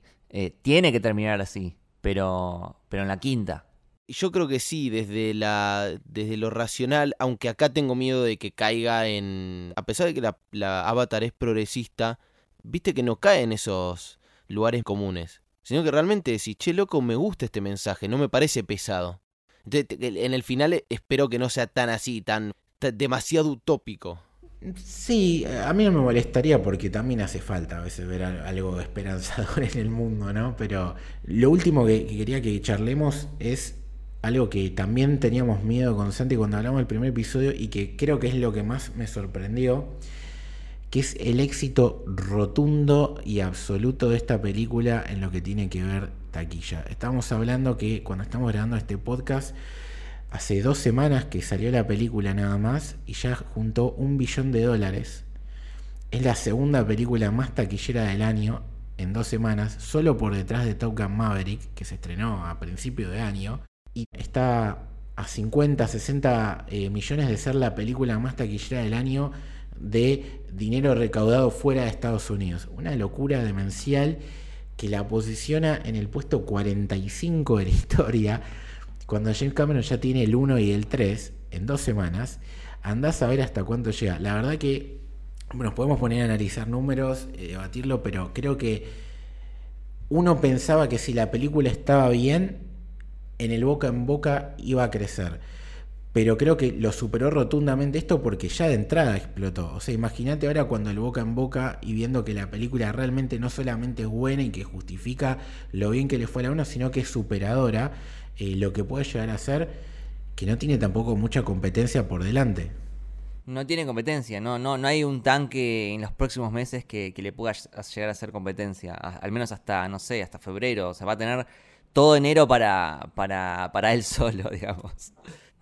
Tiene que terminar así, pero, pero en la quinta. Yo creo que sí, desde, la, desde lo racional, aunque acá tengo miedo de que caiga en... A pesar de que la, Avatar es progresista, viste que no cae en esos lugares comunes, sino que realmente decís, che, loco, me gusta este mensaje, no me parece pesado. Entonces, en el final espero que no sea tan así, tan, demasiado utópico. Sí, a mí no me molestaría porque también hace falta a veces ver algo [laughs] esperanzador en el mundo, ¿no? Pero lo último que, quería que charlemos es algo que también teníamos miedo con Santi cuando hablamos del primer episodio y que creo que es lo que más me sorprendió que es el éxito rotundo y absoluto de esta película en lo que tiene que ver taquilla. Estamos hablando que cuando estamos grabando este podcast, hace dos semanas que salió la película nada más y ya juntó un billón de dólares. Es la segunda película más taquillera del año en dos semanas, solo por detrás de Top Gun Maverick, que se estrenó a principio de año, y está a 50, 60 eh, millones de ser la película más taquillera del año de dinero recaudado fuera de Estados Unidos. Una locura demencial que la posiciona en el puesto 45 de la historia, cuando James Cameron ya tiene el 1 y el 3 en dos semanas. Andás a ver hasta cuánto llega. La verdad que nos podemos poner a analizar números, eh, debatirlo, pero creo que uno pensaba que si la película estaba bien, en el boca en boca iba a crecer pero creo que lo superó rotundamente esto porque ya de entrada explotó. O sea, imagínate ahora cuando el boca en boca y viendo que la película realmente no solamente es buena y que justifica lo bien que le fue a la uno, sino que es superadora, eh, lo que puede llegar a ser que no tiene tampoco mucha competencia por delante. No tiene competencia, no, no, no hay un tanque en los próximos meses que, le pueda llegar a ser competencia, al menos hasta, no sé, hasta febrero, o sea, va a tener todo enero para, para, para él [laughs] solo, digamos.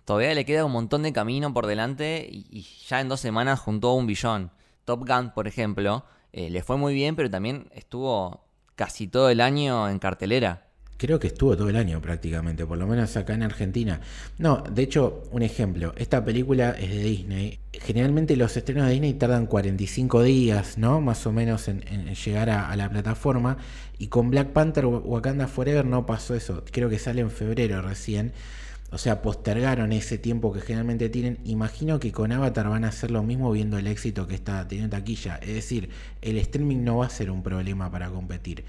Todavía le queda un montón de camino por delante y, ya en dos semanas juntó un billón. Top Gun, por ejemplo, eh, le fue muy bien, pero también estuvo casi todo el año en cartelera. Creo que estuvo todo el año prácticamente, por lo menos acá en Argentina. No, de hecho, un ejemplo, esta película es de Disney. Generalmente los estrenos de Disney tardan 45 días, ¿no? Más o menos en, llegar a, a, la plataforma. Y con Black Panther Wakanda Forever no pasó eso. Creo que sale en febrero recién. O sea, postergaron ese tiempo que generalmente tienen. Imagino que con Avatar van a hacer lo mismo viendo el éxito que está teniendo taquilla. Es decir, el streaming no va a ser un problema para competir.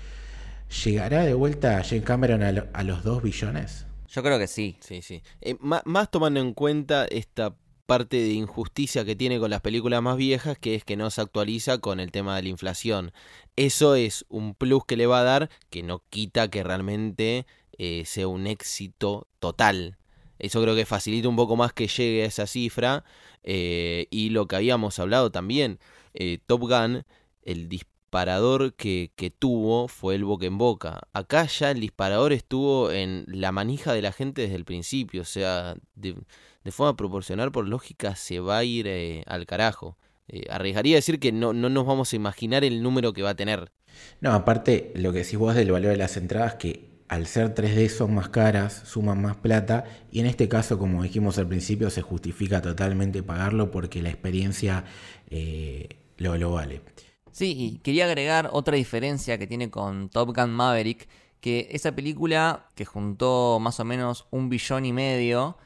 ¿Llegará de vuelta James Cameron a, los 2 billones? Yo creo que sí. Sí, sí. Eh, más, tomando en cuenta esta parte de injusticia que tiene con las películas más viejas, que es que no se actualiza con el tema de la inflación. Eso es un plus que le va a dar que no quita que realmente eh, sea un éxito total. Eso creo que facilita un poco más que llegue a esa cifra. Eh, y lo que habíamos hablado también, eh, Top Gun, el disparador que, tuvo fue el boca en boca. Acá ya el disparador estuvo en la manija de la gente desde el principio. O sea, de, forma proporcional, por lógica, se va a ir eh, al carajo. arriesgaría decir que no, no nos vamos a imaginar el número que va a tener. No, aparte, lo que decís vos del valor de las entradas, que al ser 3D son más caras, suman más plata y en este caso, como dijimos al principio, se justifica totalmente pagarlo porque la experiencia eh, lo, lo vale. Sí, y quería agregar otra diferencia que tiene con Top Gun Maverick, que esa película que juntó más o menos un billón y medio,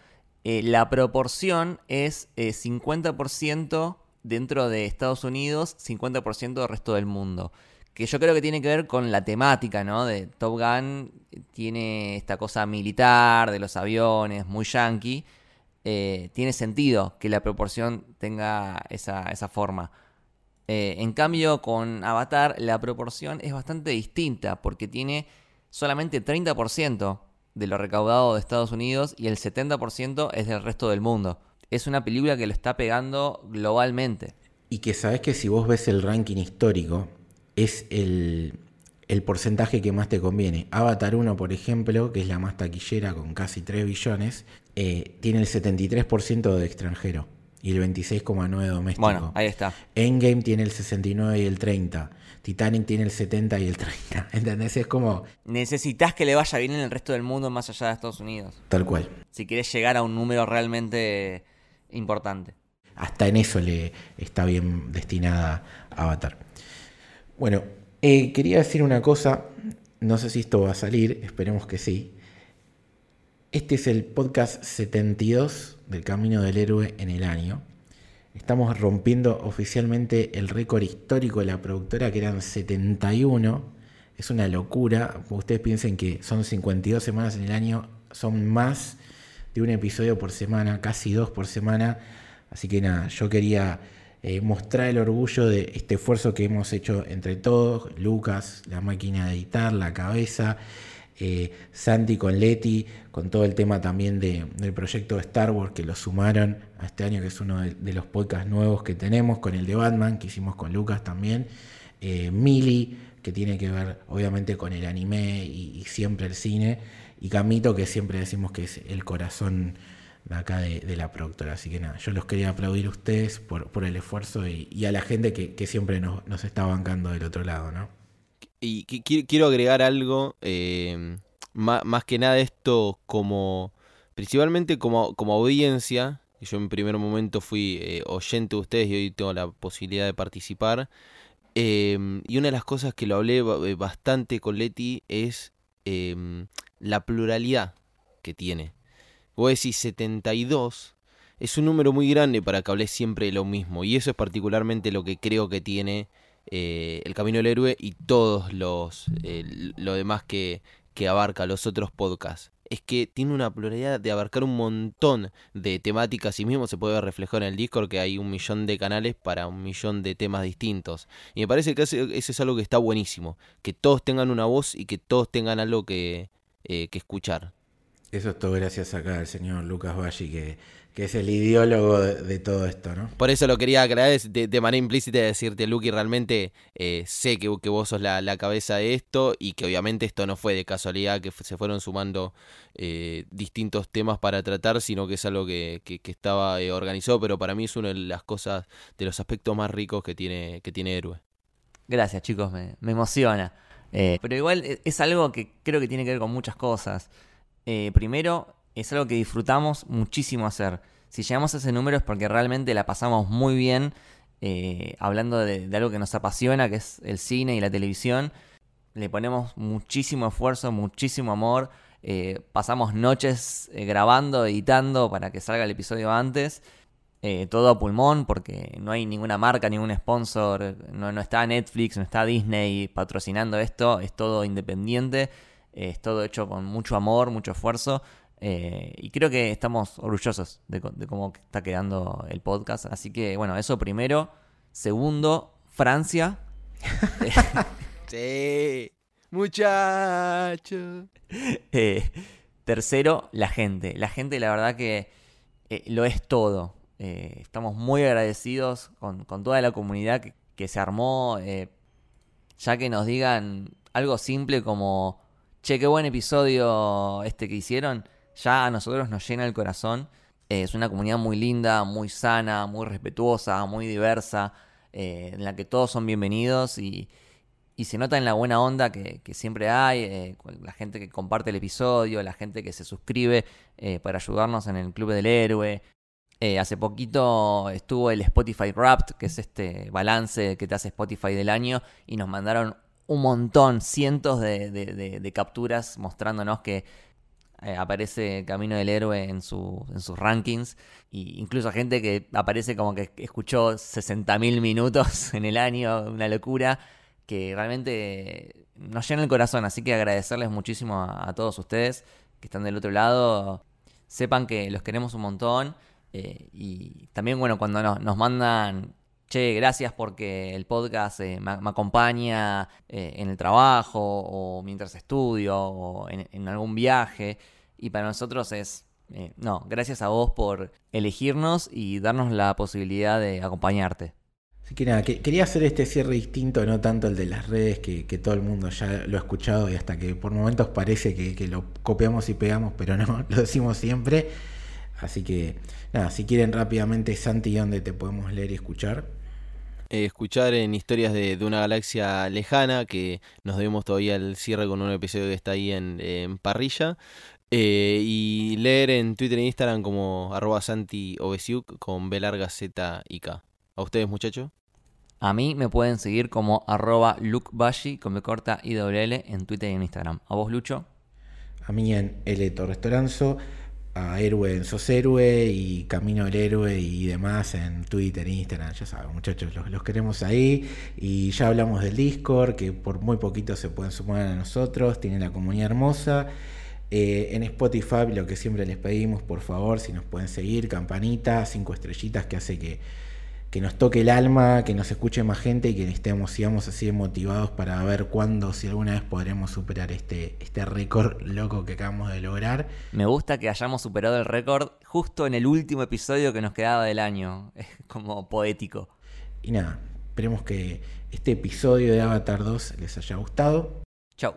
eh, la proporción es 50% dentro de Estados Unidos, 50% del resto del mundo que yo creo que tiene que ver con la temática, ¿no? De Top Gun tiene esta cosa militar, de los aviones, muy yankee. Eh, tiene sentido que la proporción tenga esa, esa forma. Eh, en cambio, con Avatar la proporción es bastante distinta porque tiene solamente 30% de lo recaudado de Estados Unidos y el 70% es del resto del mundo. Es una película que lo está pegando globalmente. Y que sabes que si vos ves el ranking histórico, es el, porcentaje que más te conviene. Avatar 1, por ejemplo, que es la más taquillera con casi 3 billones, eh, tiene el 73% de extranjero y el 26,9% doméstico. Bueno, ahí está. Endgame tiene el 69 y el 30. Titanic tiene el 70 y el 30. [laughs] ¿Entendés? Es como... Necesitas que le vaya bien en el resto del mundo más allá de Estados Unidos. Tal cual. Si quieres llegar a un número realmente importante. Hasta en eso le está bien destinada Avatar. Bueno, eh, quería decir una cosa, no sé si esto va a salir, esperemos que sí. Este es el podcast 72 del Camino del Héroe en el año. Estamos rompiendo oficialmente el récord histórico de la productora, que eran 71. Es una locura. Ustedes piensen que son 52 semanas en el año, son más de un episodio por semana, casi dos por semana. Así que nada, yo quería eh, mostrar el orgullo de este esfuerzo que hemos hecho entre todos, Lucas, la máquina de editar, la cabeza, eh, Santi con Leti, con todo el tema también del proyecto de Star Wars que lo sumaron a este año, que es uno de, los podcasts nuevos que tenemos, con el de Batman, que hicimos con Lucas también, eh, Mili, que tiene que ver obviamente con el anime y siempre el cine, y Camito, que siempre decimos que es el corazón acá de, la productora. Así que nada, yo los quería aplaudir a ustedes por, por el esfuerzo y, a la gente que, siempre nos, nos, está bancando del otro lado, ¿no? Y quiero agregar algo, eh, más, que nada esto como, principalmente como, como audiencia, yo en primer momento fui eh, oyente de ustedes y hoy tengo la posibilidad de participar. Eh, y una de las cosas que lo hablé bastante con Leti es la pluralidad que tiene. Vos decís 72, es un número muy grande para que hables siempre de lo mismo. Y eso es particularmente lo que creo que tiene eh, El Camino del Héroe y todos los eh, lo demás que, que abarca los otros podcasts. Es que tiene una pluralidad de abarcar un montón de temáticas y mismo se puede ver reflejado en el Discord que hay un millón de canales para un millón de temas distintos. Y me parece que eso, es algo que está buenísimo. Que todos tengan una voz y que todos tengan algo que, eh, que escuchar. Eso es todo gracias acá al señor Lucas Valli, que, que es el ideólogo de, todo esto, ¿no? Por eso lo quería aclarar de, de manera implícita decirte, Lucky, realmente eh, sé que, que, vos sos la, cabeza de esto y que obviamente esto no fue de casualidad, que se fueron sumando eh, distintos temas para tratar, sino que es algo que, que, estaba eh, organizado, pero para mí es una de las cosas, de los aspectos más ricos que tiene, que tiene Héroe. Gracias, chicos, me, me emociona. pero igual es algo que creo que tiene que ver con muchas cosas. Eh, primero, es algo que disfrutamos muchísimo hacer. Si llegamos a ese número es porque realmente la pasamos muy bien eh, hablando de, algo que nos apasiona, que es el cine y la televisión. Le ponemos muchísimo esfuerzo, muchísimo amor. Eh, pasamos noches grabando, editando para que salga el episodio antes. todo a pulmón porque no hay ninguna marca, ningún sponsor, no, no está Netflix, no está Disney patrocinando esto, es todo independiente es todo hecho con mucho amor, mucho esfuerzo. Eh, y creo que estamos orgullosos de, cómo está quedando el podcast. Así que, bueno, eso primero. Segundo, Francia. [laughs] sí, muchacho. [laughs] Eh, tercero, la gente. La gente, la verdad que eh, lo es todo. estamos muy agradecidos con, toda la comunidad que, que se armó. ya que nos digan algo simple como che, qué buen episodio este que hicieron, ya a nosotros nos llena el corazón. Eh, es una comunidad muy linda, muy sana, muy respetuosa, muy diversa, eh, en la que todos son bienvenidos y, se nota en la buena onda que, siempre hay, eh, la gente que comparte el episodio, la gente que se suscribe para ayudarnos en el Club del Héroe. Hace poquito estuvo el Spotify Wrapped, que es este balance que te hace Spotify del año, y nos mandaron un montón, cientos de, de- de- de capturas mostrándonos que eh, aparece Camino del Héroe en, su, en sus rankings. Y incluso gente que aparece como que escuchó 60.000 minutos [laughs] en el año, una locura, que realmente nos llena el corazón. Así que agradecerles muchísimo a, a todos ustedes que están del otro lado. Sepan que los queremos un montón. eh, y también, bueno, cuando nos, nos mandan che, gracias porque el podcast eh, me, acompaña eh, en el trabajo o mientras estudio o en, algún viaje. Y para nosotros es, eh, no, gracias a vos por elegirnos y darnos la posibilidad de acompañarte. Así que nada, que- quería hacer este cierre distinto, no tanto el de las redes, que, todo el mundo ya lo ha escuchado y hasta que por momentos parece que lo copiamos y pegamos, pero no, [laughs] lo decimos siempre. Así que nada, si quieren rápidamente, Santi, ¿dónde te podemos leer y escuchar? Eh, escuchar en historias de, de una galaxia lejana, que nos debemos todavía el cierre con un episodio que está ahí en, en parrilla. Eh, y leer en Twitter e Instagram como arroba Santi Obesiuk con B larga Z y K. ¿A ustedes, muchachos? A mí me pueden seguir como arroba lukebashi con B corta y doble L en Twitter y en Instagram. ¿A vos, Lucho? A mí en L Torres Toranzo, a Héroe en Sos Héroe y Camino del Héroe y demás en Twitter, Instagram, ya saben muchachos, los, queremos ahí y ya hablamos del Discord, que por muy poquito se pueden sumar a nosotros, tienen la comunidad hermosa. Eh, en Spotify lo que siempre les pedimos, por favor, si nos pueden seguir, campanita, cinco estrellitas que hace que, que nos toque el alma, que nos escuche más gente y que estemos, sigamos así motivados para ver cuándo, si alguna vez podremos superar este, este récord loco que acabamos de lograr. Me gusta que hayamos superado el récord justo en el último episodio que nos quedaba del año. [laughs] Es como poético. Y nada, esperemos que este episodio de Avatar 2 les haya gustado. Chau.